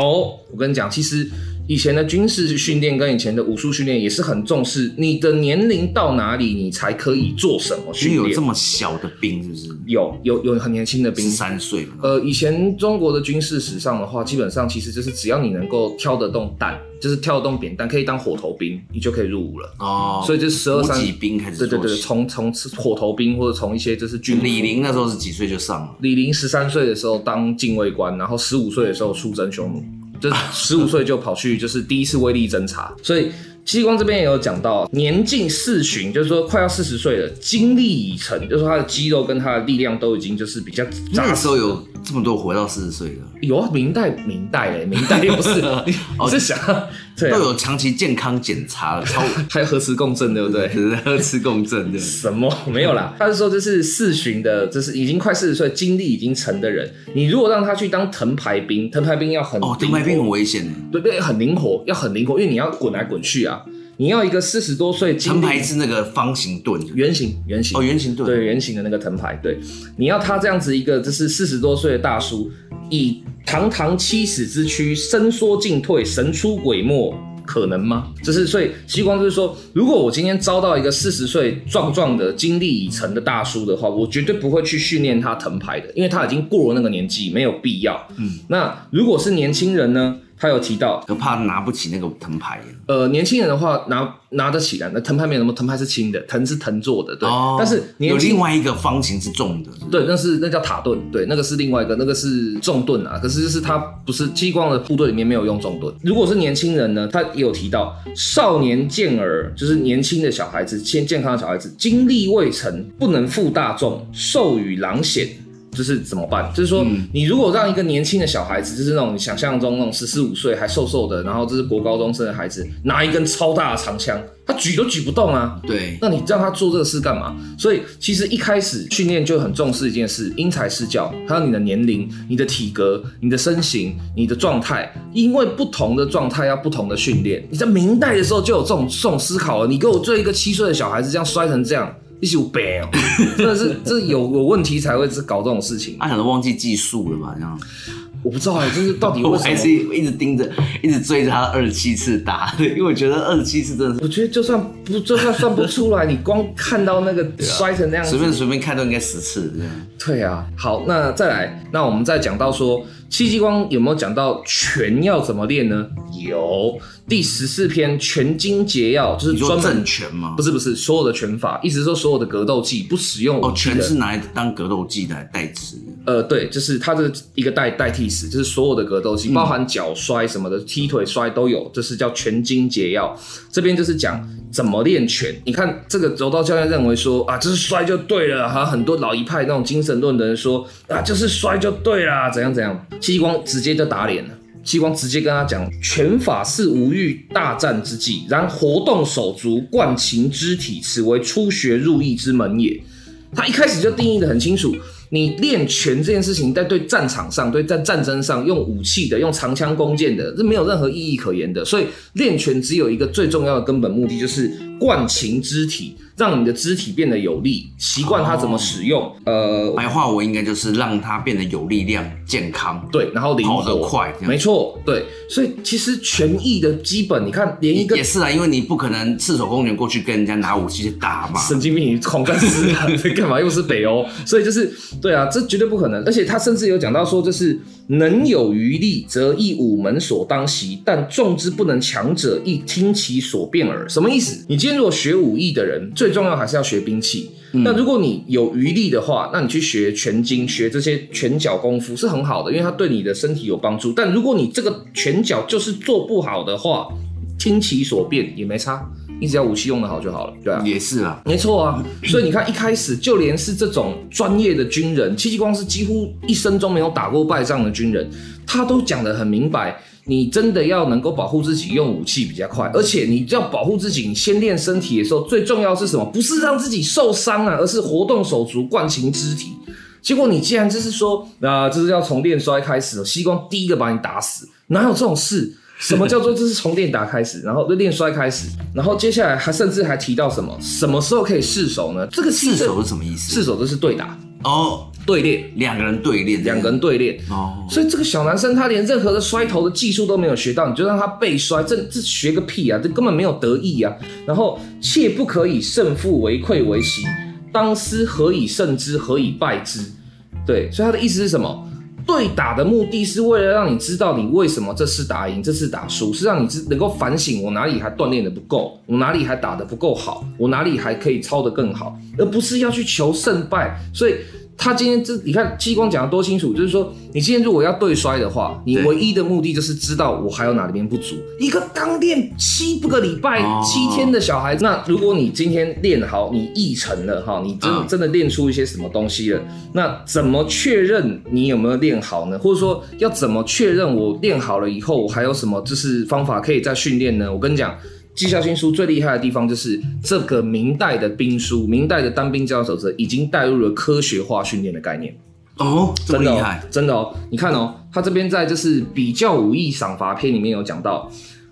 我跟你讲，其实。以前的军事训练跟以前的武术训练也是很重视你的年龄到哪里，你才可以做什么训练。有这么小的兵是不是？有有有很年轻的兵，三岁。呃，以前中国的军事史上的话，基本上其实就是只要你能够挑得动弹，就是挑得动扁担，可以当火头兵，你就可以入伍了。哦，所以就十二三级兵开始。对对对，从从火头兵或者从一些就是军。李陵那时候是几岁就上了？李陵十三岁的时候当禁卫官，然后十五岁的时候出征匈奴。就十五岁就跑去，就是第一次威力侦查，所以戚继光这边也有讲到，年近四旬，就是说快要四十岁了，精力已成，就是说他的肌肉跟他的力量都已经就是比较。那时候有这么多活到四十岁的？有啊，明代明代嘞，明代又不是，你是想。对啊、都有长期健康检查了，超 还有核磁共振，对不对？核磁共振对。什么没有啦？他是说这是四旬的，这是已经快四十岁，精力已经成的人。你如果让他去当藤牌兵，藤牌兵要很哦，藤牌兵很危险，对对，很灵活，要很灵活，因为你要滚来滚去啊。你要一个四十多岁，藤牌是那个方形盾，圆形圆形哦，圆形盾，对，圆形的那个藤牌，对。你要他这样子一个，就是四十多岁的大叔，以堂堂七尺之躯，伸缩进退，神出鬼没。可能吗？就是所以，西光就是说，如果我今天招到一个四十岁壮壮的、精力已成的大叔的话，我绝对不会去训练他藤牌的，因为他已经过了那个年纪，没有必要。嗯，那如果是年轻人呢？他有提到，可怕拿不起那个藤牌。呃，年轻人的话拿拿得起来，那藤牌没有什么，藤牌是轻的，藤是藤做的，对。哦、但是年有另外一个方形是重的，对，那是那叫塔盾，对，那个是另外一个，那个是重盾啊。可是就是他不是激光的部队里面没有用重盾。如果是年轻人呢，他也有提到，少年健儿就是年轻的小孩子，先健康的小孩子，精力未成，不能负大众，受予狼险。就是怎么办？就是说，你如果让一个年轻的小孩子，就是那种想象中那种十四五岁还瘦瘦的，然后这是国高中生的孩子，拿一根超大的长枪，他举都举不动啊。对，那你让他做这个事干嘛？所以其实一开始训练就很重视一件事：因材施教，还有你的年龄、你的体格、你的身形、你的状态，因为不同的状态要不同的训练。你在明代的时候就有这种这种思考了。你给我做一个七岁的小孩子这样摔成这样。一有病哦，真的是这有有问题才会是搞这种事情。他可能忘记计数了吧？这样，我不知道哎，就是到底为 什么？我还是一直盯着，一直追着他二十七次打，因为我觉得二十七次真的是。我觉得就算不就算算不出来，你光看到那个 摔成那样，随便随便看都应该十次这样。对啊，好，那再来，那我们再讲到说。戚继光有没有讲到拳要怎么练呢？有，第十四篇拳经解要，就是专门正拳吗？不是不是，所有的拳法，意思是说所有的格斗技不使用哦，拳是拿来当格斗技来代词。呃，对，就是它的一个代代替词，就是所有的格斗技，包含脚摔什么的，踢腿摔都有，这是叫拳经解药。这边就是讲怎么练拳。你看这个柔道教练认为说啊，就是摔就对了，还有很多老一派那种精神论的人说啊，就是摔就对了，怎样怎样。戚继光直接就打脸了，戚继光直接跟他讲，拳法是无欲大战之计，然活动手足，惯情肢体，此为初学入义之门也。他一开始就定义的很清楚。你练拳这件事情，在对战场上，对在战争上用武器的，用长枪弓箭的，是没有任何意义可言的。所以练拳只有一个最重要的根本目的，就是惯情肢体。让你的肢体变得有力，习惯它怎么使用。哦、呃，白话文应该就是让它变得有力量、健康，对，然后灵活、跑得快，没错，对。所以其实权益的基本，你看，连一个也是啊，因为你不可能赤手空拳过去跟人家拿武器去打嘛。神经病，你狂干死啊！你干嘛？又是北欧，所以就是对啊，这绝对不可能。而且他甚至有讲到说，就是。能有余力，则亦武门所当习；但众之不能强者，亦听其所变耳。什么意思？你今天如果学武艺的人，最重要还是要学兵器。嗯、那如果你有余力的话，那你去学拳经，学这些拳脚功夫是很好的，因为它对你的身体有帮助。但如果你这个拳脚就是做不好的话，听其所变也没差。你只要武器用的好就好了，对啊，也是啊，没错啊。所以你看，一开始就连是这种专业的军人，戚继光是几乎一生中没有打过败仗的军人，他都讲得很明白。你真的要能够保护自己，用武器比较快。而且你要保护自己，你先练身体的时候，最重要是什么？不是让自己受伤啊，而是活动手足，惯勤肢体。结果你既然就是说，那、呃、就是要从练摔开始，戚继光第一个把你打死，哪有这种事？什么叫做这是从练打开始，然后就练摔开始，然后接下来还甚至还提到什么什么时候可以试手呢？这个试手是什么意思？试手就是对打哦，对练，两个人对练，两个人对练哦。所以这个小男生他连任何的摔头的技术都没有学到，你就让他背摔，这这学个屁啊！这根本没有得意啊。然后切不可以胜负为愧为喜，当思何以胜之，何以败之？对，所以他的意思是什么？对打的目的是为了让你知道你为什么这次打赢，这次打输，是让你知能够反省我哪里还锻炼的不够，我哪里还打得不够好，我哪里还可以操得更好，而不是要去求胜败。所以。他今天这你看激光讲的多清楚，就是说你今天如果要对摔的话，你唯一的目的就是知道我还有哪里边不足。一个刚练七个礼拜、哦、七天的小孩子，那如果你今天练好，你议成了哈，你真、嗯、真的练出一些什么东西了，那怎么确认你有没有练好呢？或者说要怎么确认我练好了以后，我还有什么就是方法可以再训练呢？我跟你讲。纪效新书最厉害的地方就是这个明代的兵书，明代的单兵教守则已经带入了科学化训练的概念哦，这么厉害，真的哦，你看哦，他这边在就是比较武艺赏罚篇里面有讲到，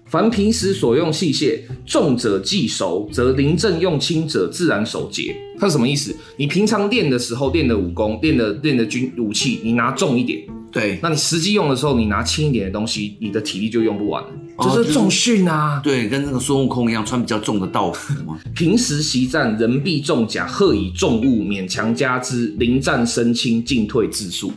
凡平时所用器械，重者忌熟，则临阵用轻者自然手节。它是什么意思？你平常练的时候练的武功，练的练的军武器，你拿重一点，对，那你实际用的时候，你拿轻一点的东西，你的体力就用不完了。就是重训啊，对，跟那个孙悟空一样，穿比较重的道服嘛。平时习战，人必重甲，贺以重物，勉强加之，临战身轻，进退自速。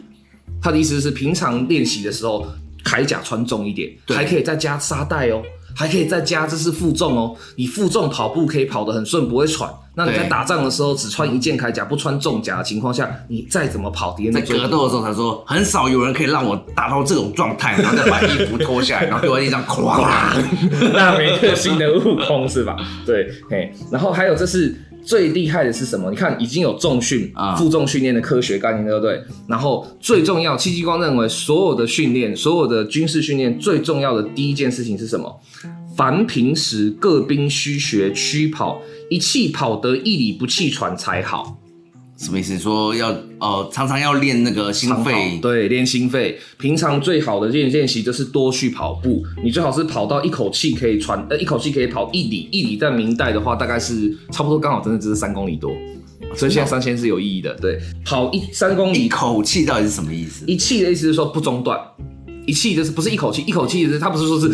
他的意思是，平常练习的时候，铠甲穿重一点，对还可以再加沙袋哦，还可以再加这是负重哦。你负重跑步可以跑得很顺，不会喘。那你在打仗的时候只穿一件铠甲，不穿重甲的情况下，你再怎么跑，敌人在格斗的时候才说，很少有人可以让我达到这种状态，然后再把衣服脱下来，然后丢在地上哐，那没特性的悟空是吧？对，嘿，然后还有这是最厉害的是什么？你看已经有重训啊负重训练的科学概念，对不对？然后最重要，戚继光认为所有的训练，所有的军事训练最重要的第一件事情是什么？凡平时各兵须学驱跑，一气跑得一里不气喘才好。什么意思？说要呃常常要练那个心肺，对，练心肺。平常最好的练练习就是多去跑步，你最好是跑到一口气可以喘，呃，一口气可以跑一里，一里在明代的话大概是差不多刚好真的只是三公里多，所以现在三千是有意义的。对，跑一三公里，一口气到底是什么意思？一气的意思是说不中断。一气就是不是一口气，一口气是它不是说是，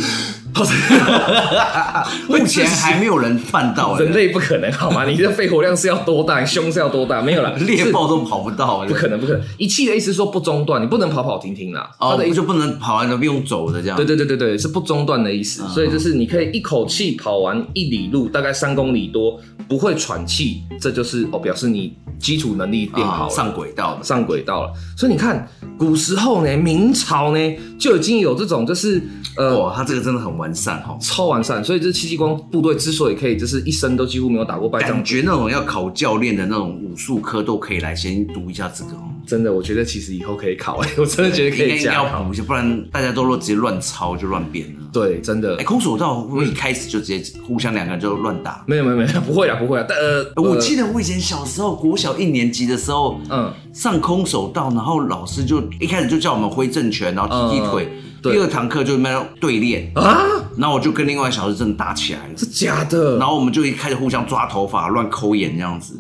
目前还没有人办到，人类不可能好吗？你的肺活量是要多大，你 胸是要多大？没有了，猎豹都跑不到，不可能，不可能。一气的意思说不中断，你不能跑跑停停啦。哦，他的意思就不能跑完都不用走的这样。对对对对对，是不中断的意思。嗯所以就是你可以一口气跑完一里路，大概三公里多，不会喘气，这就是哦，表示你基础能力变好上轨道了。上轨道了。所以你看，古时候呢，明朝呢就已经有这种就是呃。哇，他这个真的很完善哈，超完善，所以这戚继光部队之所以可以，就是一生都几乎没有打过败仗感，觉那种要考教练的那种武术科都可以来先读一下这个哦。真的，我觉得其实以后可以考，哎，我真的觉得可以要补。一下，不然大家都若直接乱抄就乱编了。对，真的哎，，空手道会不会一开始就直接互相两个人就乱打？没有没有没有，不会啊不会啊，但呃，我呃记得我以前小时候国小一年级的时候，嗯上空手道，然后老师就一开始就叫我们挥正拳，然后踢踢腿。嗯第二堂课就那边对练，啊，然后我就跟另外一个小时真的打起来了。是假的，然后我们就一开始互相抓头发、乱抠眼这样子，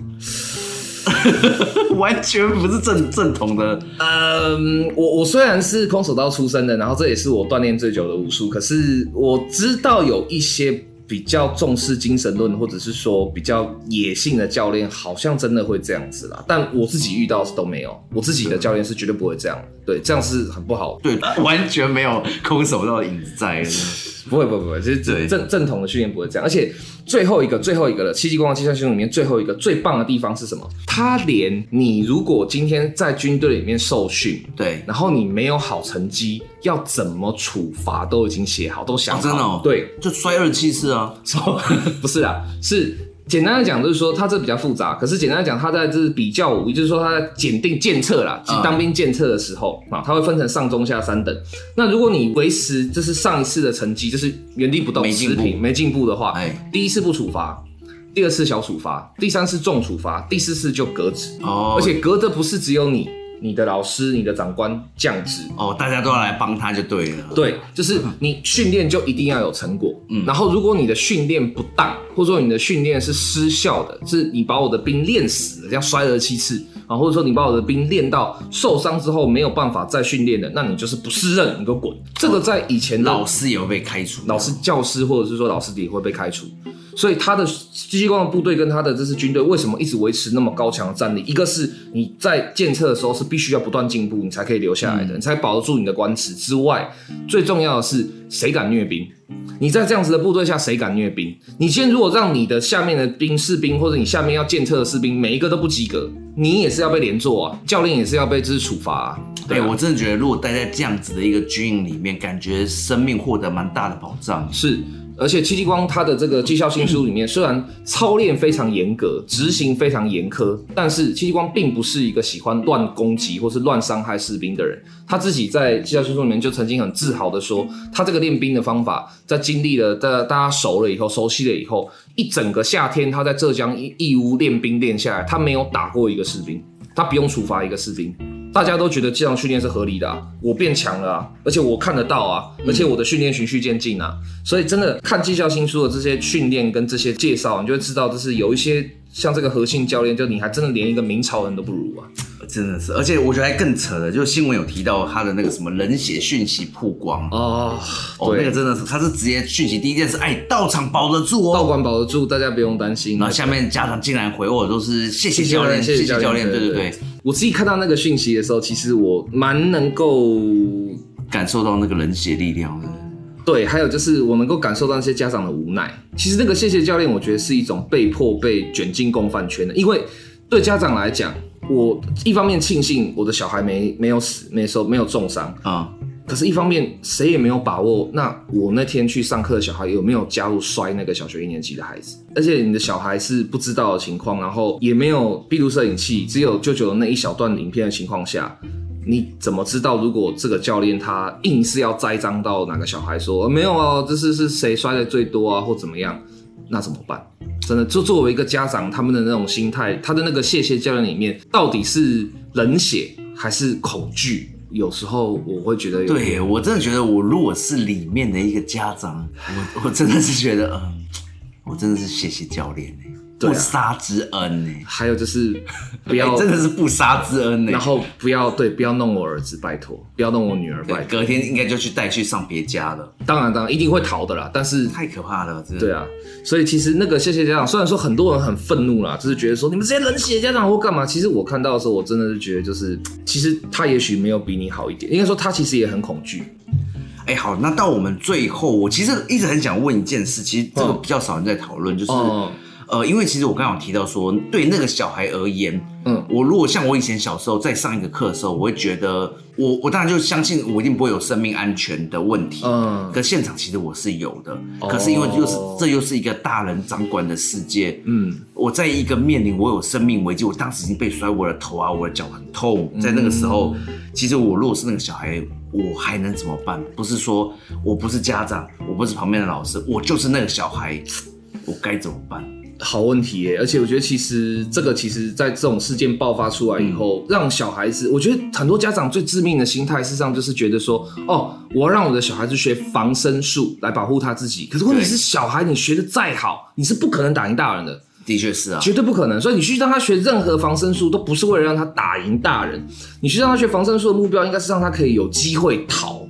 完全不是正正统的。嗯，我我虽然是空手道出身的，然后这也是我锻炼最久的武术，可是我知道有一些比较重视精神论，或者是说比较野性的教练，好像真的会这样子啦。但我自己遇到是都没有，我自己的教练是绝对不会这样，对，这样是很不好。对，完全没有空手道的影子在。不会不会不会，就是对正正统的训练不会这样。而且最后一个最后一个了，七级光的计算系统里面最后一个最棒的地方是什么？他连你如果今天在军队里面受训，对，然后你没有好成绩，要怎么处罚都已经写好，都想好。哦真的哦对，就摔二七次啊。说 不是啊，是简单的讲，就是说它这比较复杂。可是简单的讲，它在这是比较武，也就是说它在检定检测啦，嗯当兵检测的时候啊，它会分成上中下三等。那如果你维持就是上一次的成绩，就是原地不动没进步持平没进步的话，哎第一次不处罚，第二次小处罚，第三次重处罚，第四次就革职。哦，而且革的不是只有你。你的老师、你的长官降职，哦，大家都要来帮他就对了。对，就是你训练就一定要有成果。嗯，然后如果你的训练不当，或者说你的训练是失效的，是你把我的兵练死了，这样摔了七次啊，或者说你把我的兵练到受伤之后没有办法再训练的，那你就是不适任，你给我滚。这个在以前的老师也会被开除，老师、教师或者是说老师也会被开除。所以他的戚继光的部队跟他的这支军队为什么一直维持那么高强的战力？一个是你在检测的时候是必须要不断进步，你才可以留下来的，你才保得住你的官职。之外，最重要的是谁敢虐兵？你在这样子的部队下，谁敢虐兵？你今天如果让你的下面的兵士兵或者你下面要检测的士兵每一个都不及格，你也是要被连坐啊，教练也是要被这是处罚啊。对、啊我真的觉得，如果待在这样子的一个军营里面，感觉生命获得蛮大的保障。是，而且戚继光他的这个绩效新书里面，虽然操练非常严格，执行非常严苛，但是戚继光并不是一个喜欢乱攻击或是乱伤害士兵的人。他自己在绩效新书里面就曾经很自豪的说，他这个练兵的方法，在经历了大大家熟了以后，熟悉了以后，一整个夏天他在浙江义义乌练兵练下来，他没有打过一个士兵，他不用处罚一个士兵。大家都觉得这样训练是合理的啊，我变强了啊，而且我看得到啊，而且我的训练循序渐进啊，所以真的看绩效新书的这些训练跟这些介绍，你就会知道，就是有一些像这个核心教练，就你还真的连一个明朝人都不如啊。真的是，而且我觉得还更扯的，就是新闻有提到他的那个什么冷血讯息曝光哦，哦，对那个真的是，他是直接讯息第一件事，哎，道场保得住哦，道馆保得住，大家不用担心。然后下面家长竟然回我都是谢谢教练，谢谢教练，对对对，我自己看到那个讯息的时候，其实我蛮能够感受到那个冷血力量的。对，还有就是我能够感受到那些家长的无奈。其实那个谢谢教练，我觉得是一种被迫被卷进共犯圈的，因为对家长来讲，我一方面庆幸我的小孩没没有死，没受没有重伤啊。可是，一方面谁也没有把握，那我那天去上课的小孩有没有加入摔那个小学一年级的孩子？而且你的小孩是不知道的情况，然后也没有闭路摄影器，只有舅舅的那一小段影片的情况下，你怎么知道如果这个教练他硬是要栽赃到哪个小孩说没有啊，这是是谁摔的最多啊，或怎么样？那怎么办？真的，就作为一个家长，他们的那种心态，他的那个谢谢教练里面，到底是冷血还是恐惧？有时候我会觉得，对我真的觉得，我如果是里面的一个家长，我我真的是觉得，嗯，我真的是谢谢教练不杀之恩呢，还有就是 不要、欸、真的是不杀之恩呢，然后不要对，不要弄我儿子，拜托，不要弄我女儿，拜托。隔天应该就去带去上别家了。当然，当然一定会逃的啦，但是太可怕了，真的。对啊，所以其实那个谢谢家长，虽然说很多人很愤怒啦，就是觉得说你们这些冷血家长或干嘛，其实我看到的时候，我真的是觉得就是，其实他也许没有比你好一点，应该说他其实也很恐惧。哎、欸，好，那到我们最后，我其实一直很想问一件事，其实这个比较少人在讨论，就是。嗯呃，因为其实我刚刚有提到说，对那个小孩而言，嗯，我如果像我以前小时候在上一个课的时候，我会觉得我我当然就相信我一定不会有生命安全的问题，嗯，可现场其实我是有的，哦、可是因为又是这又是一个大人掌管的世界，嗯，我在一个面临我有生命危机，我当时已经被摔，我的头啊，我的脚很痛，在那个时候，嗯、其实我如果是那个小孩，我还能怎么办？不是说我不是家长，我不是旁边的老师，我就是那个小孩，我该怎么办？好问题耶，而且我觉得其实这个其实，在这种事件爆发出来以后，嗯、让小孩子，我觉得很多家长最致命的心态，事实上就是觉得说，哦，我要让我的小孩子学防身术来保护他自己。可是问题是，小孩你学的再好，你是不可能打赢大人的。的确是啊，绝对不可能。所以你去让他学任何防身术，都不是为了让他打赢大人。你去让他学防身术的目标，应该是让他可以有机会逃。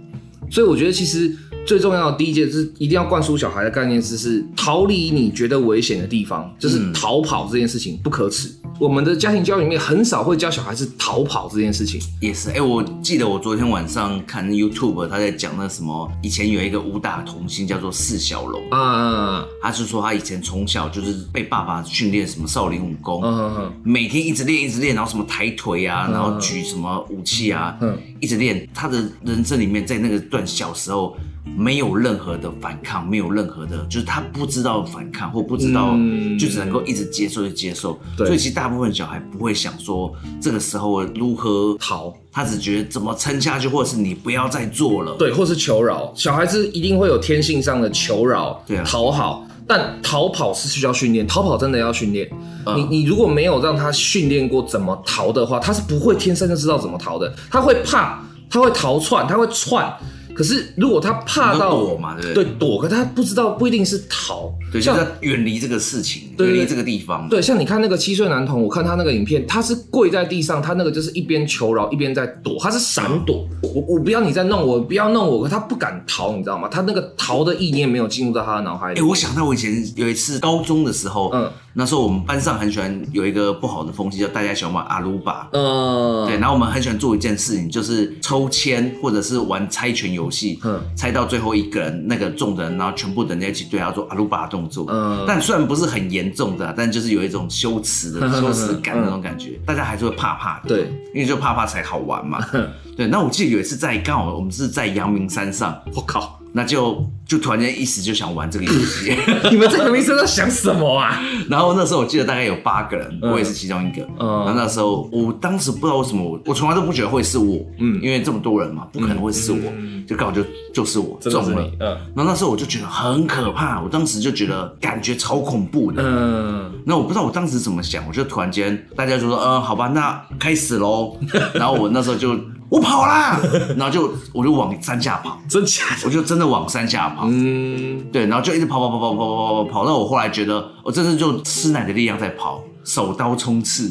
所以我觉得其实。最重要的第一件是一定要灌输小孩的概念，是是逃离你觉得危险的地方，就是逃跑这件事情不可耻。嗯、我们的家庭教育里面很少会教小孩是逃跑这件事情。也是，哎、欸，我记得我昨天晚上看 YouTube，他在讲那什么，以前有一个武打童星叫做释小龙啊，他是说他以前从小就是被爸爸训练什么少林武功，嗯嗯嗯，每天一直练一直练，然后什么抬腿啊，然后举什么武器啊，嗯，一直练。他的人生里面在那个段小时候。没有任何的反抗，没有任何的，就是他不知道反抗或不知道，嗯、就只能够一直接受就接受。所以其实大部分小孩不会想说这个时候如何逃，他只觉得怎么撑下去，或者是你不要再做了，对，或是求饶。小孩子一定会有天性上的求饶，对啊，讨好。但逃跑是需要训练，逃跑真的要训练。嗯、你你如果没有让他训练过怎么逃的话，他是不会天生就知道怎么逃的。他会怕，他会逃窜，他会窜。可是，如果他怕到躲嘛，对不对？对，躲，可他不知道，不一定是逃，对，像就是远离这个事情，远离这个地方。对，像你看那个七岁男童，我看他那个影片，他是跪在地上，他那个就是一边求饶一边在躲，他是闪躲。嗯、我我不要你再弄我，不要弄我，可他不敢逃，你知道吗？他那个逃的意念没有进入到他的脑海里。哎、欸，我想到我以前有一次高中的时候，嗯。那时候我们班上很喜欢有一个不好的风气，叫大家喜欢玩阿鲁巴。嗯，对，然后我们很喜欢做一件事情，就是抽签或者是玩猜拳游戏。嗯，猜到最后一个人那个中的人，然后全部人在一起对他做阿鲁巴动作。嗯，但虽然不是很严重的，但就是有一种羞耻的羞耻感那种感觉，大家还是会怕怕的。对，因为就怕怕才好玩嘛。对，那我记得有一次在刚好我们是在阳明山上，我靠。那就就突然间一时就想玩这个游戏，你们在阳明山在想什么啊？然后那时候我记得大概有八个人，我也是其中一个。嗯，然后那时候我当时不知道为什么，我我从来都不觉得会是我，嗯，因为这么多人嘛，不可能会是我，就刚好就就是我中了。嗯，然后那时候我就觉得很可怕，我当时就觉得感觉超恐怖的。嗯，那我不知道我当时怎么想，我就突然间大家就说，嗯，好吧，那开始喽。然后我那时候就。我跑啦，然后就我就往山下跑，真假的？我就真的往山下跑，嗯，对，然后就一直跑跑跑跑跑跑跑跑，跑到我后来觉得我真的就吃奶的力量在跑。手刀冲刺，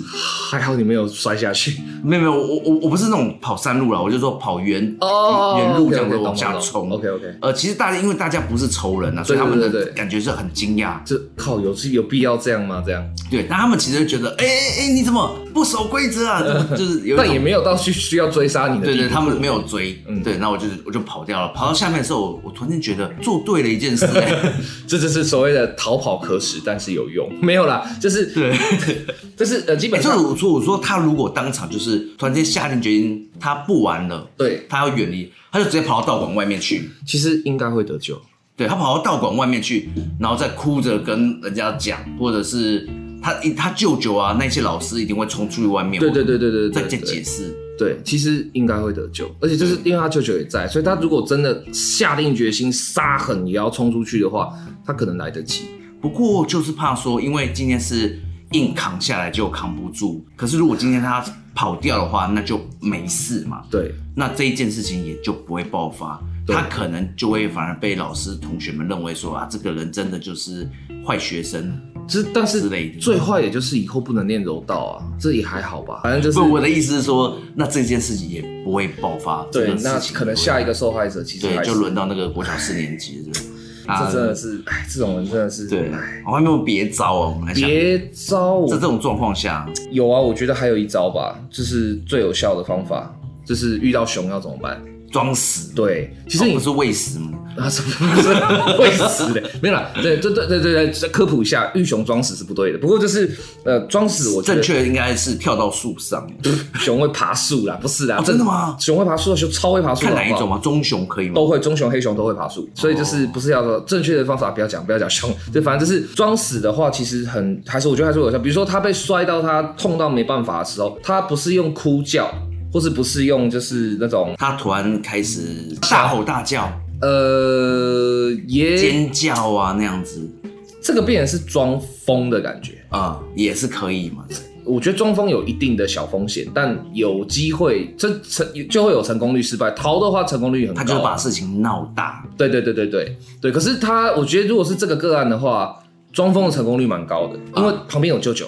还好你没有摔下去。没有没有，我我我不是那种跑山路了，我就说跑原原、oh, 路这样子往下冲。OK OK。呃，其实大家因为大家不是仇人啊，所以他们的感觉是很惊讶。这靠有有必要这样吗？这样？对，那他们其实觉得，哎哎哎，你怎么不守规则啊，就是有，但也没有到需需要追杀你的。对对，他们没有追，嗯，对，那我就我就跑掉了，跑到下面的时候，我我突然间觉得做对了一件事，这就是所谓的逃跑可耻，但是有用，没有啦，就是对，就是呃，基本上，就是我说我说他如果当场就是突然间下定决心，他不玩了，对，他要远离，他就直接跑到道馆外面去，其实应该会得救。对，他跑到道馆外面去，然后再哭着跟人家讲，或者是他他舅舅啊，那些老师一定会冲出去外面。对对对对对，再解解释。对，其实应该会得救，而且就是因为他舅舅也在，所以他如果真的下定决心杀狠也要冲出去的话，他可能来得及。不过就是怕说，因为今天是硬扛下来就扛不住，可是如果今天他跑掉的话，那就没事嘛。对，那这一件事情也就不会爆发。他可能就会反而被老师同学们认为说啊，这个人真的就是坏学生，之但是最坏也就是以后不能练柔道啊，这也还好吧，反正就是。不，我的意思是说，那这件事情也不会爆发。对，那可能下一个受害者其实对，就轮到那个国小四年级的。这真的是，哎，这种人真的是。对，我还没有别招啊，我们来想。别招，在这种状况下，有啊，我觉得还有一招吧，就是最有效的方法，就是遇到熊要怎么办？装死，对，其实你不是喂食吗？啊，什么 不是喂食的？没有啦，对对对对对对，科普一下，玉熊装死是不对的。不过就是呃，装死我正确应该是跳到树上，熊会爬树啦，不是啦，真的吗？熊会爬树，熊超会爬树，看哪一种吗？棕熊可以吗？都会，棕熊、黑熊都会爬树，所以就是不是要说正确的方法，不要讲，不要讲熊，就反正就是装死的话，其实很还是我觉得还是有效。比如说他被摔到他痛到没办法的时候，他不是用哭叫。或是不是用就是那种他突然开始大吼大叫，呃，也尖叫啊那样子，这个病人是装疯的感觉啊，也是可以嘛。我觉得装疯有一定的小风险，但有机会这成就会有成功率失败。逃的话成功率很高，他就把事情闹大。对对对对对对。可是他，我觉得如果是这个个案的话，装疯的成功率蛮高的，因为旁边有舅舅。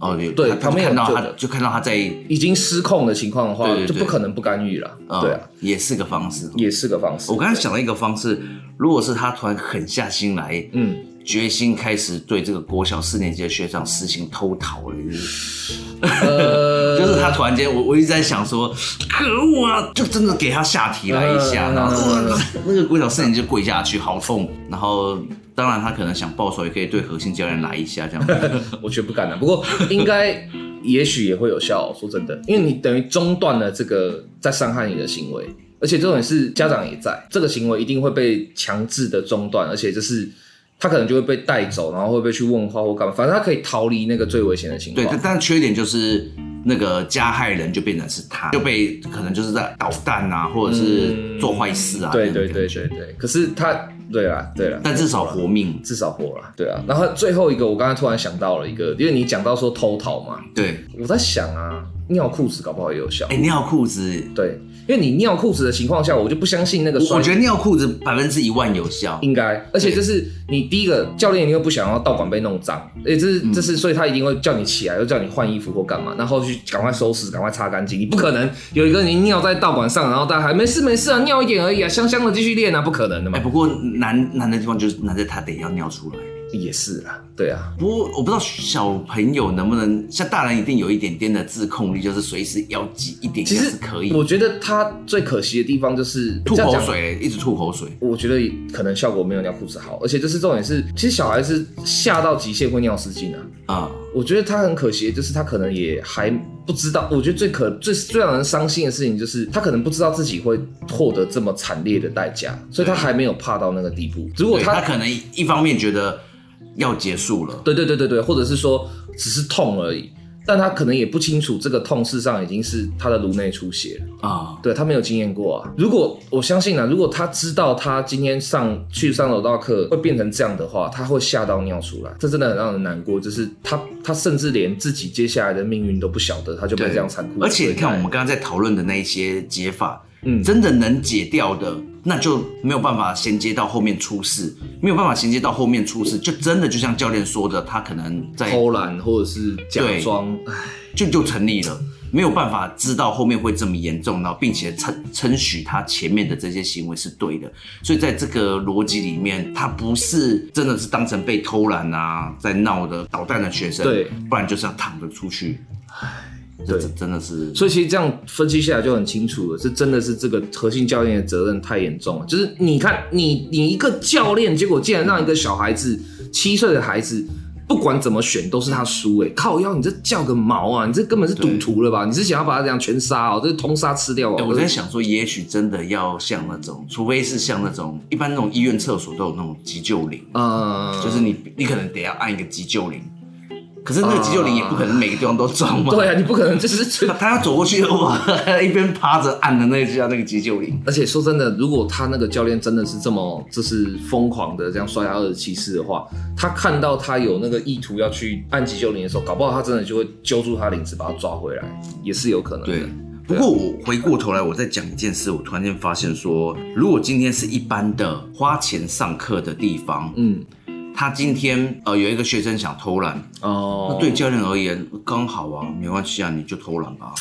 哦，对，对，旁边看到他，就看到他在已经失控的情况的话，就不可能不干预了。对啊，也是个方式，也是个方式。我刚才想了一个方式，如果是他突然狠下心来，嗯，决心开始对这个国小四年级的学长实行偷桃了，呃，就是他突然间，我我一直在想说，可恶啊，就真的给他下体来一下，然后那个国小四年级就跪下去，好痛，然后。当然，他可能想报仇，也可以对核心教练来一下这样。我觉得不敢的，不过应该也许也会有效。说真的，因为你等于中断了这个在伤害你的行为，而且这种是家长也在，这个行为一定会被强制的中断，而且就是他可能就会被带走，然后会被去问话或干嘛，反正他可以逃离那个最危险的情况。对，但缺点就是那个加害人就变成是他，就被可能就是在捣蛋啊，或者是做坏事啊。对对对对对，可是他。对啊，对啊，但至少活命，至少活了。对啊，然后最后一个，我刚才突然想到了一个，因为你讲到说偷逃嘛，对，我在想啊，尿裤子搞不好也有效。哎，尿裤子，对。因为你尿裤子的情况下，我就不相信那个。我觉得尿裤子百分之一万有效，应该。而且就是你第一个教练一定会不想要道馆被弄脏，哎，这是这是，所以他一定会叫你起来，又叫你换衣服或干嘛，然后去赶快收拾，赶快擦干净。你不可能有一个人尿在道馆上，然后大家还没事没事啊，尿一点而已啊，香香的继续练啊，不可能的嘛。哎，不过难难的地方就是难在他得要尿出来。也是啊，对啊。不过我不知道小朋友能不能像大人一定有一点点的自控力，就是随时要挤一点，其实是可以。我觉得他最可惜的地方就是吐口水，一直吐口水。我觉得可能效果没有尿裤子好，而且就是重点是，其实小孩是下到极限会尿失禁啊。啊，我觉得他很可惜的就是他可能也还不知道。我觉得最可最最让人伤心的事情就是他可能不知道自己会获得这么惨烈的代价，所以他还没有怕到那个地步。如果他他可能一方面觉得。要结束了，对对对对对，或者是说只是痛而已，但他可能也不清楚这个痛事实上已经是他的颅内出血了啊，对他没有经验过啊。如果我相信啊，如果他知道他今天上去上柔道课会变成这样的话，他会吓到尿出来，这真的很让人难过。就是他他甚至连自己接下来的命运都不晓得，他就被这样残酷。而且你看我们刚刚在讨论的那一些解法，嗯，真的能解掉的。那就没有办法衔接到后面出事，没有办法衔接到后面出事，就真的就像教练说的，他可能在偷懒或者是假装，就就成立了，没有办法知道后面会这么严重，然后并且称称许他前面的这些行为是对的，所以在这个逻辑里面，他不是真的是当成被偷懒啊，在闹的捣蛋的学生，对，不然就是要躺着出去。这真真的是。所以其实这样分析下来就很清楚了，是真的是这个核心教练的责任太严重了。就是你看，你你一个教练，结果竟然让一个小孩子七岁的孩子。不管怎么选都是他输哎、欸，靠腰，你这叫个毛啊！你这根本是赌徒了吧？你是想要把他这样全杀哦、喔？这是通杀吃掉哦！我在想说，也许真的要像那种，除非是像那种一般那种医院厕所都有那种急救铃，嗯，就是你你可能得要按一个急救铃。可是那个急救铃也不可能每个地方都装嘛。对啊，你不可能就是 他要走过去，我，一边趴着按的那个叫那个急救铃。而且说真的，如果他那个教练真的是这么就是疯狂的这样刷牙二十七次的话，他看到他有那个意图要去按急救铃的时候，搞不好他真的就会揪住他领子把他抓回来，也是有可能的。对。不过我回过头来，我再讲一件事，我突然间发现说，如果今天是一般的花钱上课的地方，嗯。他今天呃有一个学生想偷懒哦，那对教练而言刚好啊，没关系啊，你就偷懒吧。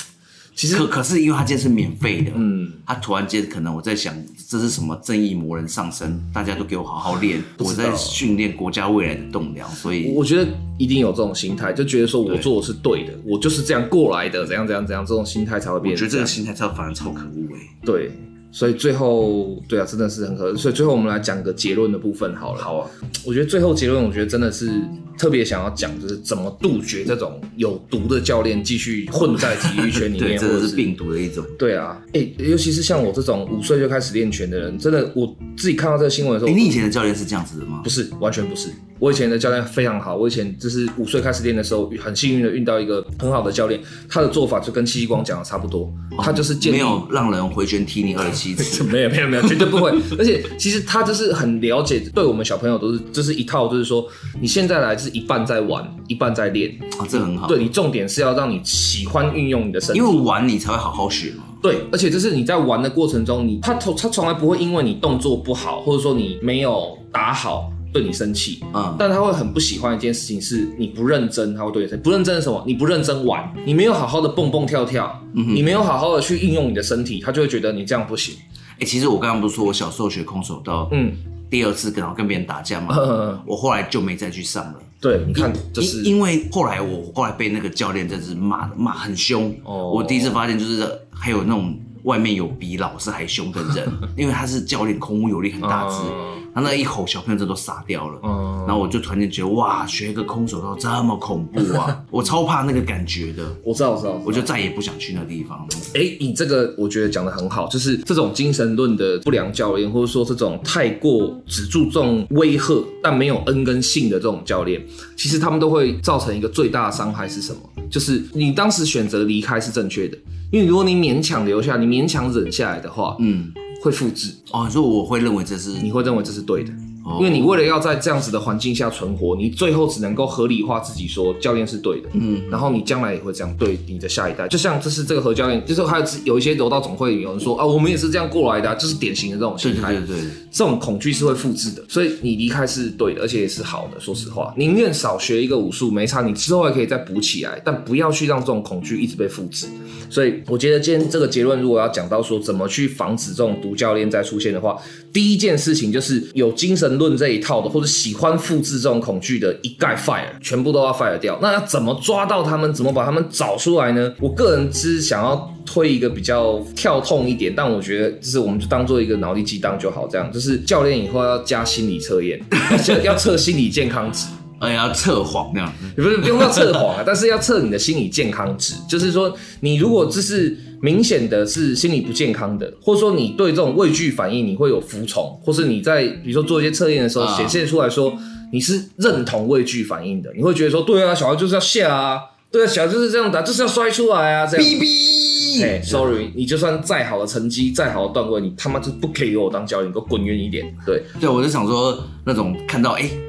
其实可可是因为他今天是免费的，嗯，他突然间可能我在想这是什么正义魔人上身，大家都给我好好练，我在训练国家未来的栋梁，所以我觉得一定有这种心态，就觉得说我做的是对的，我就是这样过来的，怎样怎样怎样，这种心态才会变。我觉得这个心态超反而超可恶哎。对。所以最后，对啊，真的是很合。所以最后我们来讲个结论的部分好了。好啊，我觉得最后结论，我觉得真的是特别想要讲，就是怎么杜绝这种有毒的教练继续混在体育圈里面，或者是病毒的一种。对啊，哎、欸，尤其是像我这种五岁就开始练拳的人，真的，我自己看到这个新闻的时候，欸，你以前的教练是这样子的吗？不是，完全不是。我以前的教练非常好，我以前就是五岁开始练的时候，很幸运的遇到一个很好的教练，他的做法就跟戚继光讲的差不多，他就是建议，没有让人回旋踢你二十七次，没有没有没有，绝对不会。而且其实他就是很了解，对我们小朋友都是这是一套，就是说你现在来是一半在玩，一半在练啊，这很好。对，你重点是要让你喜欢运用你的身体，因为玩你才会好好学嘛。对，而且就是你在玩的过程中，你他从他从来不会因为你动作不好，或者说你没有打好。对你生气，嗯，但他会很不喜欢一件事情，是你不认真，他会对你生气。不认真是什么？你不认真玩，你没有好好的蹦蹦跳跳，嗯，你没有好好的去运用你的身体，他就会觉得你这样不行。哎、欸，其实我刚刚不是说我小时候学空手道，嗯，第二次跟然后跟别人打架嘛，嗯，我后来就没再去上了。对，你看，就是因为后来我后来被那个教练真是骂骂很凶，哦，我第一次发现就是还有那种外面有比老师还凶的人，因为他是教练，孔武有力，很大只。嗯他那一吼，小朋友这都傻掉了。嗯，然后我就突然间觉得，哇，学一个空手道这么恐怖啊！我超怕那个感觉的。我知道，我知道，我就再也不想去那地方了。哎、欸，你这个我觉得讲的很好，就是这种精神论的不良教练，或者说这种太过只注重威吓但没有恩跟信的这种教练，其实他们都会造成一个最大的伤害是什么？就是你当时选择离开是正确的，因为如果你勉强留下，你勉强忍下来的话，嗯。会复制哦，所以我会认为这是，你会认为这是对的。因为你为了要在这样子的环境下存活，你最后只能够合理化自己说教练是对的，嗯，然后你将来也会这样对你的下一代。就像这是这个何教练，就是还有有一些柔道总会有人说啊，我们也是这样过来的，就是典型的这种心态，对对对，这种恐惧是会复制的。所以你离开是对的，而且也是好的。说实话，宁愿少学一个武术，没差，你之后还可以再补起来，但不要去让这种恐惧一直被复制。所以我觉得今天这个结论，如果要讲到说怎么去防止这种毒教练再出现的话，第一件事情就是有精神论这一套的。或者喜欢复制这种恐惧的，一概 fire，全部都要 fire 掉。那要怎么抓到他们？怎么把他们找出来呢？我个人是想要推一个比较跳痛一点，但我觉得就是我们就当做一个脑力激荡就好。这样就是教练以后要加心理测验，要测心理健康值，哎呀要测谎那样。不是不用到测谎啊，但是要测你的心理健康值。就是说，你如果就是。明显的是心理不健康的，或者说你对这种畏惧反应你会有服从，或是你在比如说做一些测验的时候显现出来说你是认同畏惧反应的，你会觉得说对啊，小孩就是要吓啊，对啊，小孩就是这样打，就是要摔出来啊，这样。哔哔，哎，sorry，你就算再好的成绩，再好的段位，你他妈就不可以给我当教练，你给我滚远一点。对，对，我就想说那种看到哎。欸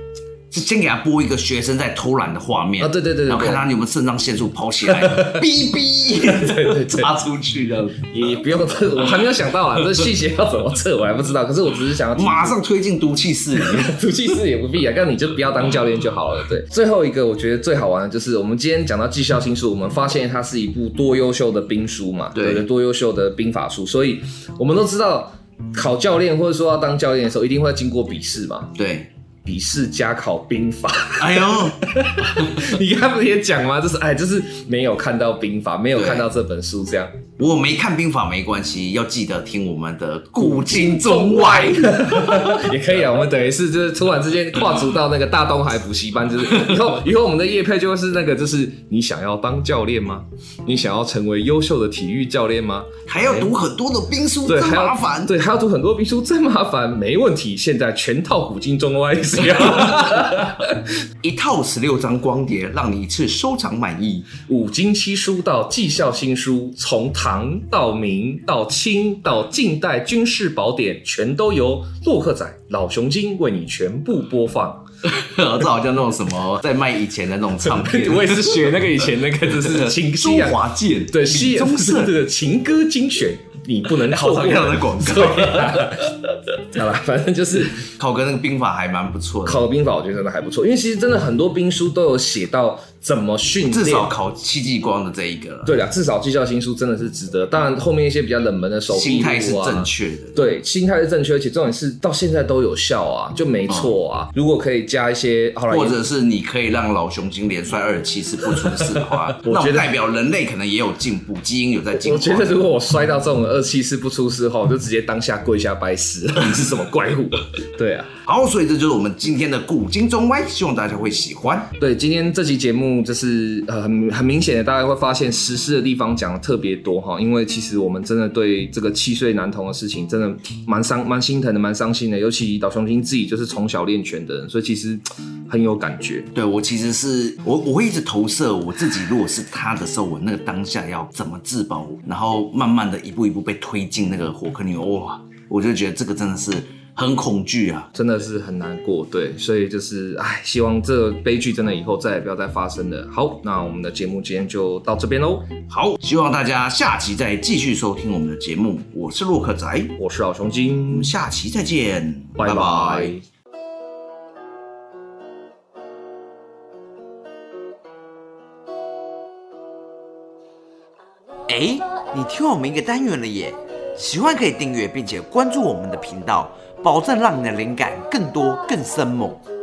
先给他播一个学生在偷懒的画面。啊，对对对，然后看他有没有肾上腺素跑起来，哔哔，对对对，插出去的，也不用测，我还没有想到啊，这细节要怎么测我还不知道，可是我只是想要马上推进毒气室里面，毒气室也不必啊，但你就不要当教练就好了。对，最后一个我觉得最好玩的就是我们今天讲到技校新书，我们发现它是一部多优秀的兵书嘛，对，对，多优秀的兵法书，所以我们都知道考教练或者说要当教练的时候，一定会经过笔试嘛，对。笔试加考兵法。哎呦，你刚不是也讲吗？就是哎，就是没有看到兵法，没有看到这本书，这样。我没看兵法没关系，要记得听我们的古今中外，也可以啊。我们等于是就是突然之间跨足到那个大东海补习班，就是以后 以后我们的业配就会是那个，就是你想要当教练吗？你想要成为优秀的体育教练吗？还要读很多的兵书，真麻烦。对，还要读很多兵书，真麻烦。没问题，现在全套古今中外 一套十六张光碟，让你一次收藏满意。五经七书到技校新书，从唐到明到清到近代军事宝典，全都由洛克仔老熊精为你全部播放。这好像那种什么在卖以前的那种唱片。我也是学那个以前那个，就是情周华健对西中色的情歌精选。你不能 靠这样的广告。好吧，反正就是考哥那个兵法还蛮不错的。考个兵法我觉得真的还不错，因为其实真的很多兵书都有写到怎么训练。至少考戚继光的这一个。对啊，至少技校新书真的是值得。当然后面一些比较冷门的手臂、啊、心态是正确的。对，心态是正确，而且重点是到现在都有效啊，就没错啊。如果可以加一些，或者是你可以让老熊精连摔二十七次不出事的话，我觉得代表人类可能也有进步，基因有在进步。我觉得如果我摔到这种二十七次不出事后，我就直接当下跪下拜师，你是什么怪物？对啊，好，所以这就是我们今天的古今中外，希望大家会喜欢。对，今天这期节目就是很很明显的，大家会发现实施的地方讲的特别多哈，因为其实我们真的对这个七岁男童的事情真的蛮伤蛮心疼的，蛮伤心的。尤其老熊精自己就是从小练拳的人，所以其实很有感觉。对，我其实是我我会一直投射我自己，如果是他的时候，我那个当下要怎么自保，然后慢慢的一步一步被推进那个火坑里，哇，我就觉得这个真的是。很恐惧啊，真的是很难过，对，所以就是，唉，希望这个悲剧真的以后再也不要再发生了。好，那我们的节目今天就到这边喽。好，希望大家下期再继续收听我们的节目。我是洛克仔，我是老熊精，我们下期再见，拜拜。拜拜。哎，你听我们一个单元了耶，喜欢可以订阅并且关注我们的频道。保证让你的灵感更多更生猛。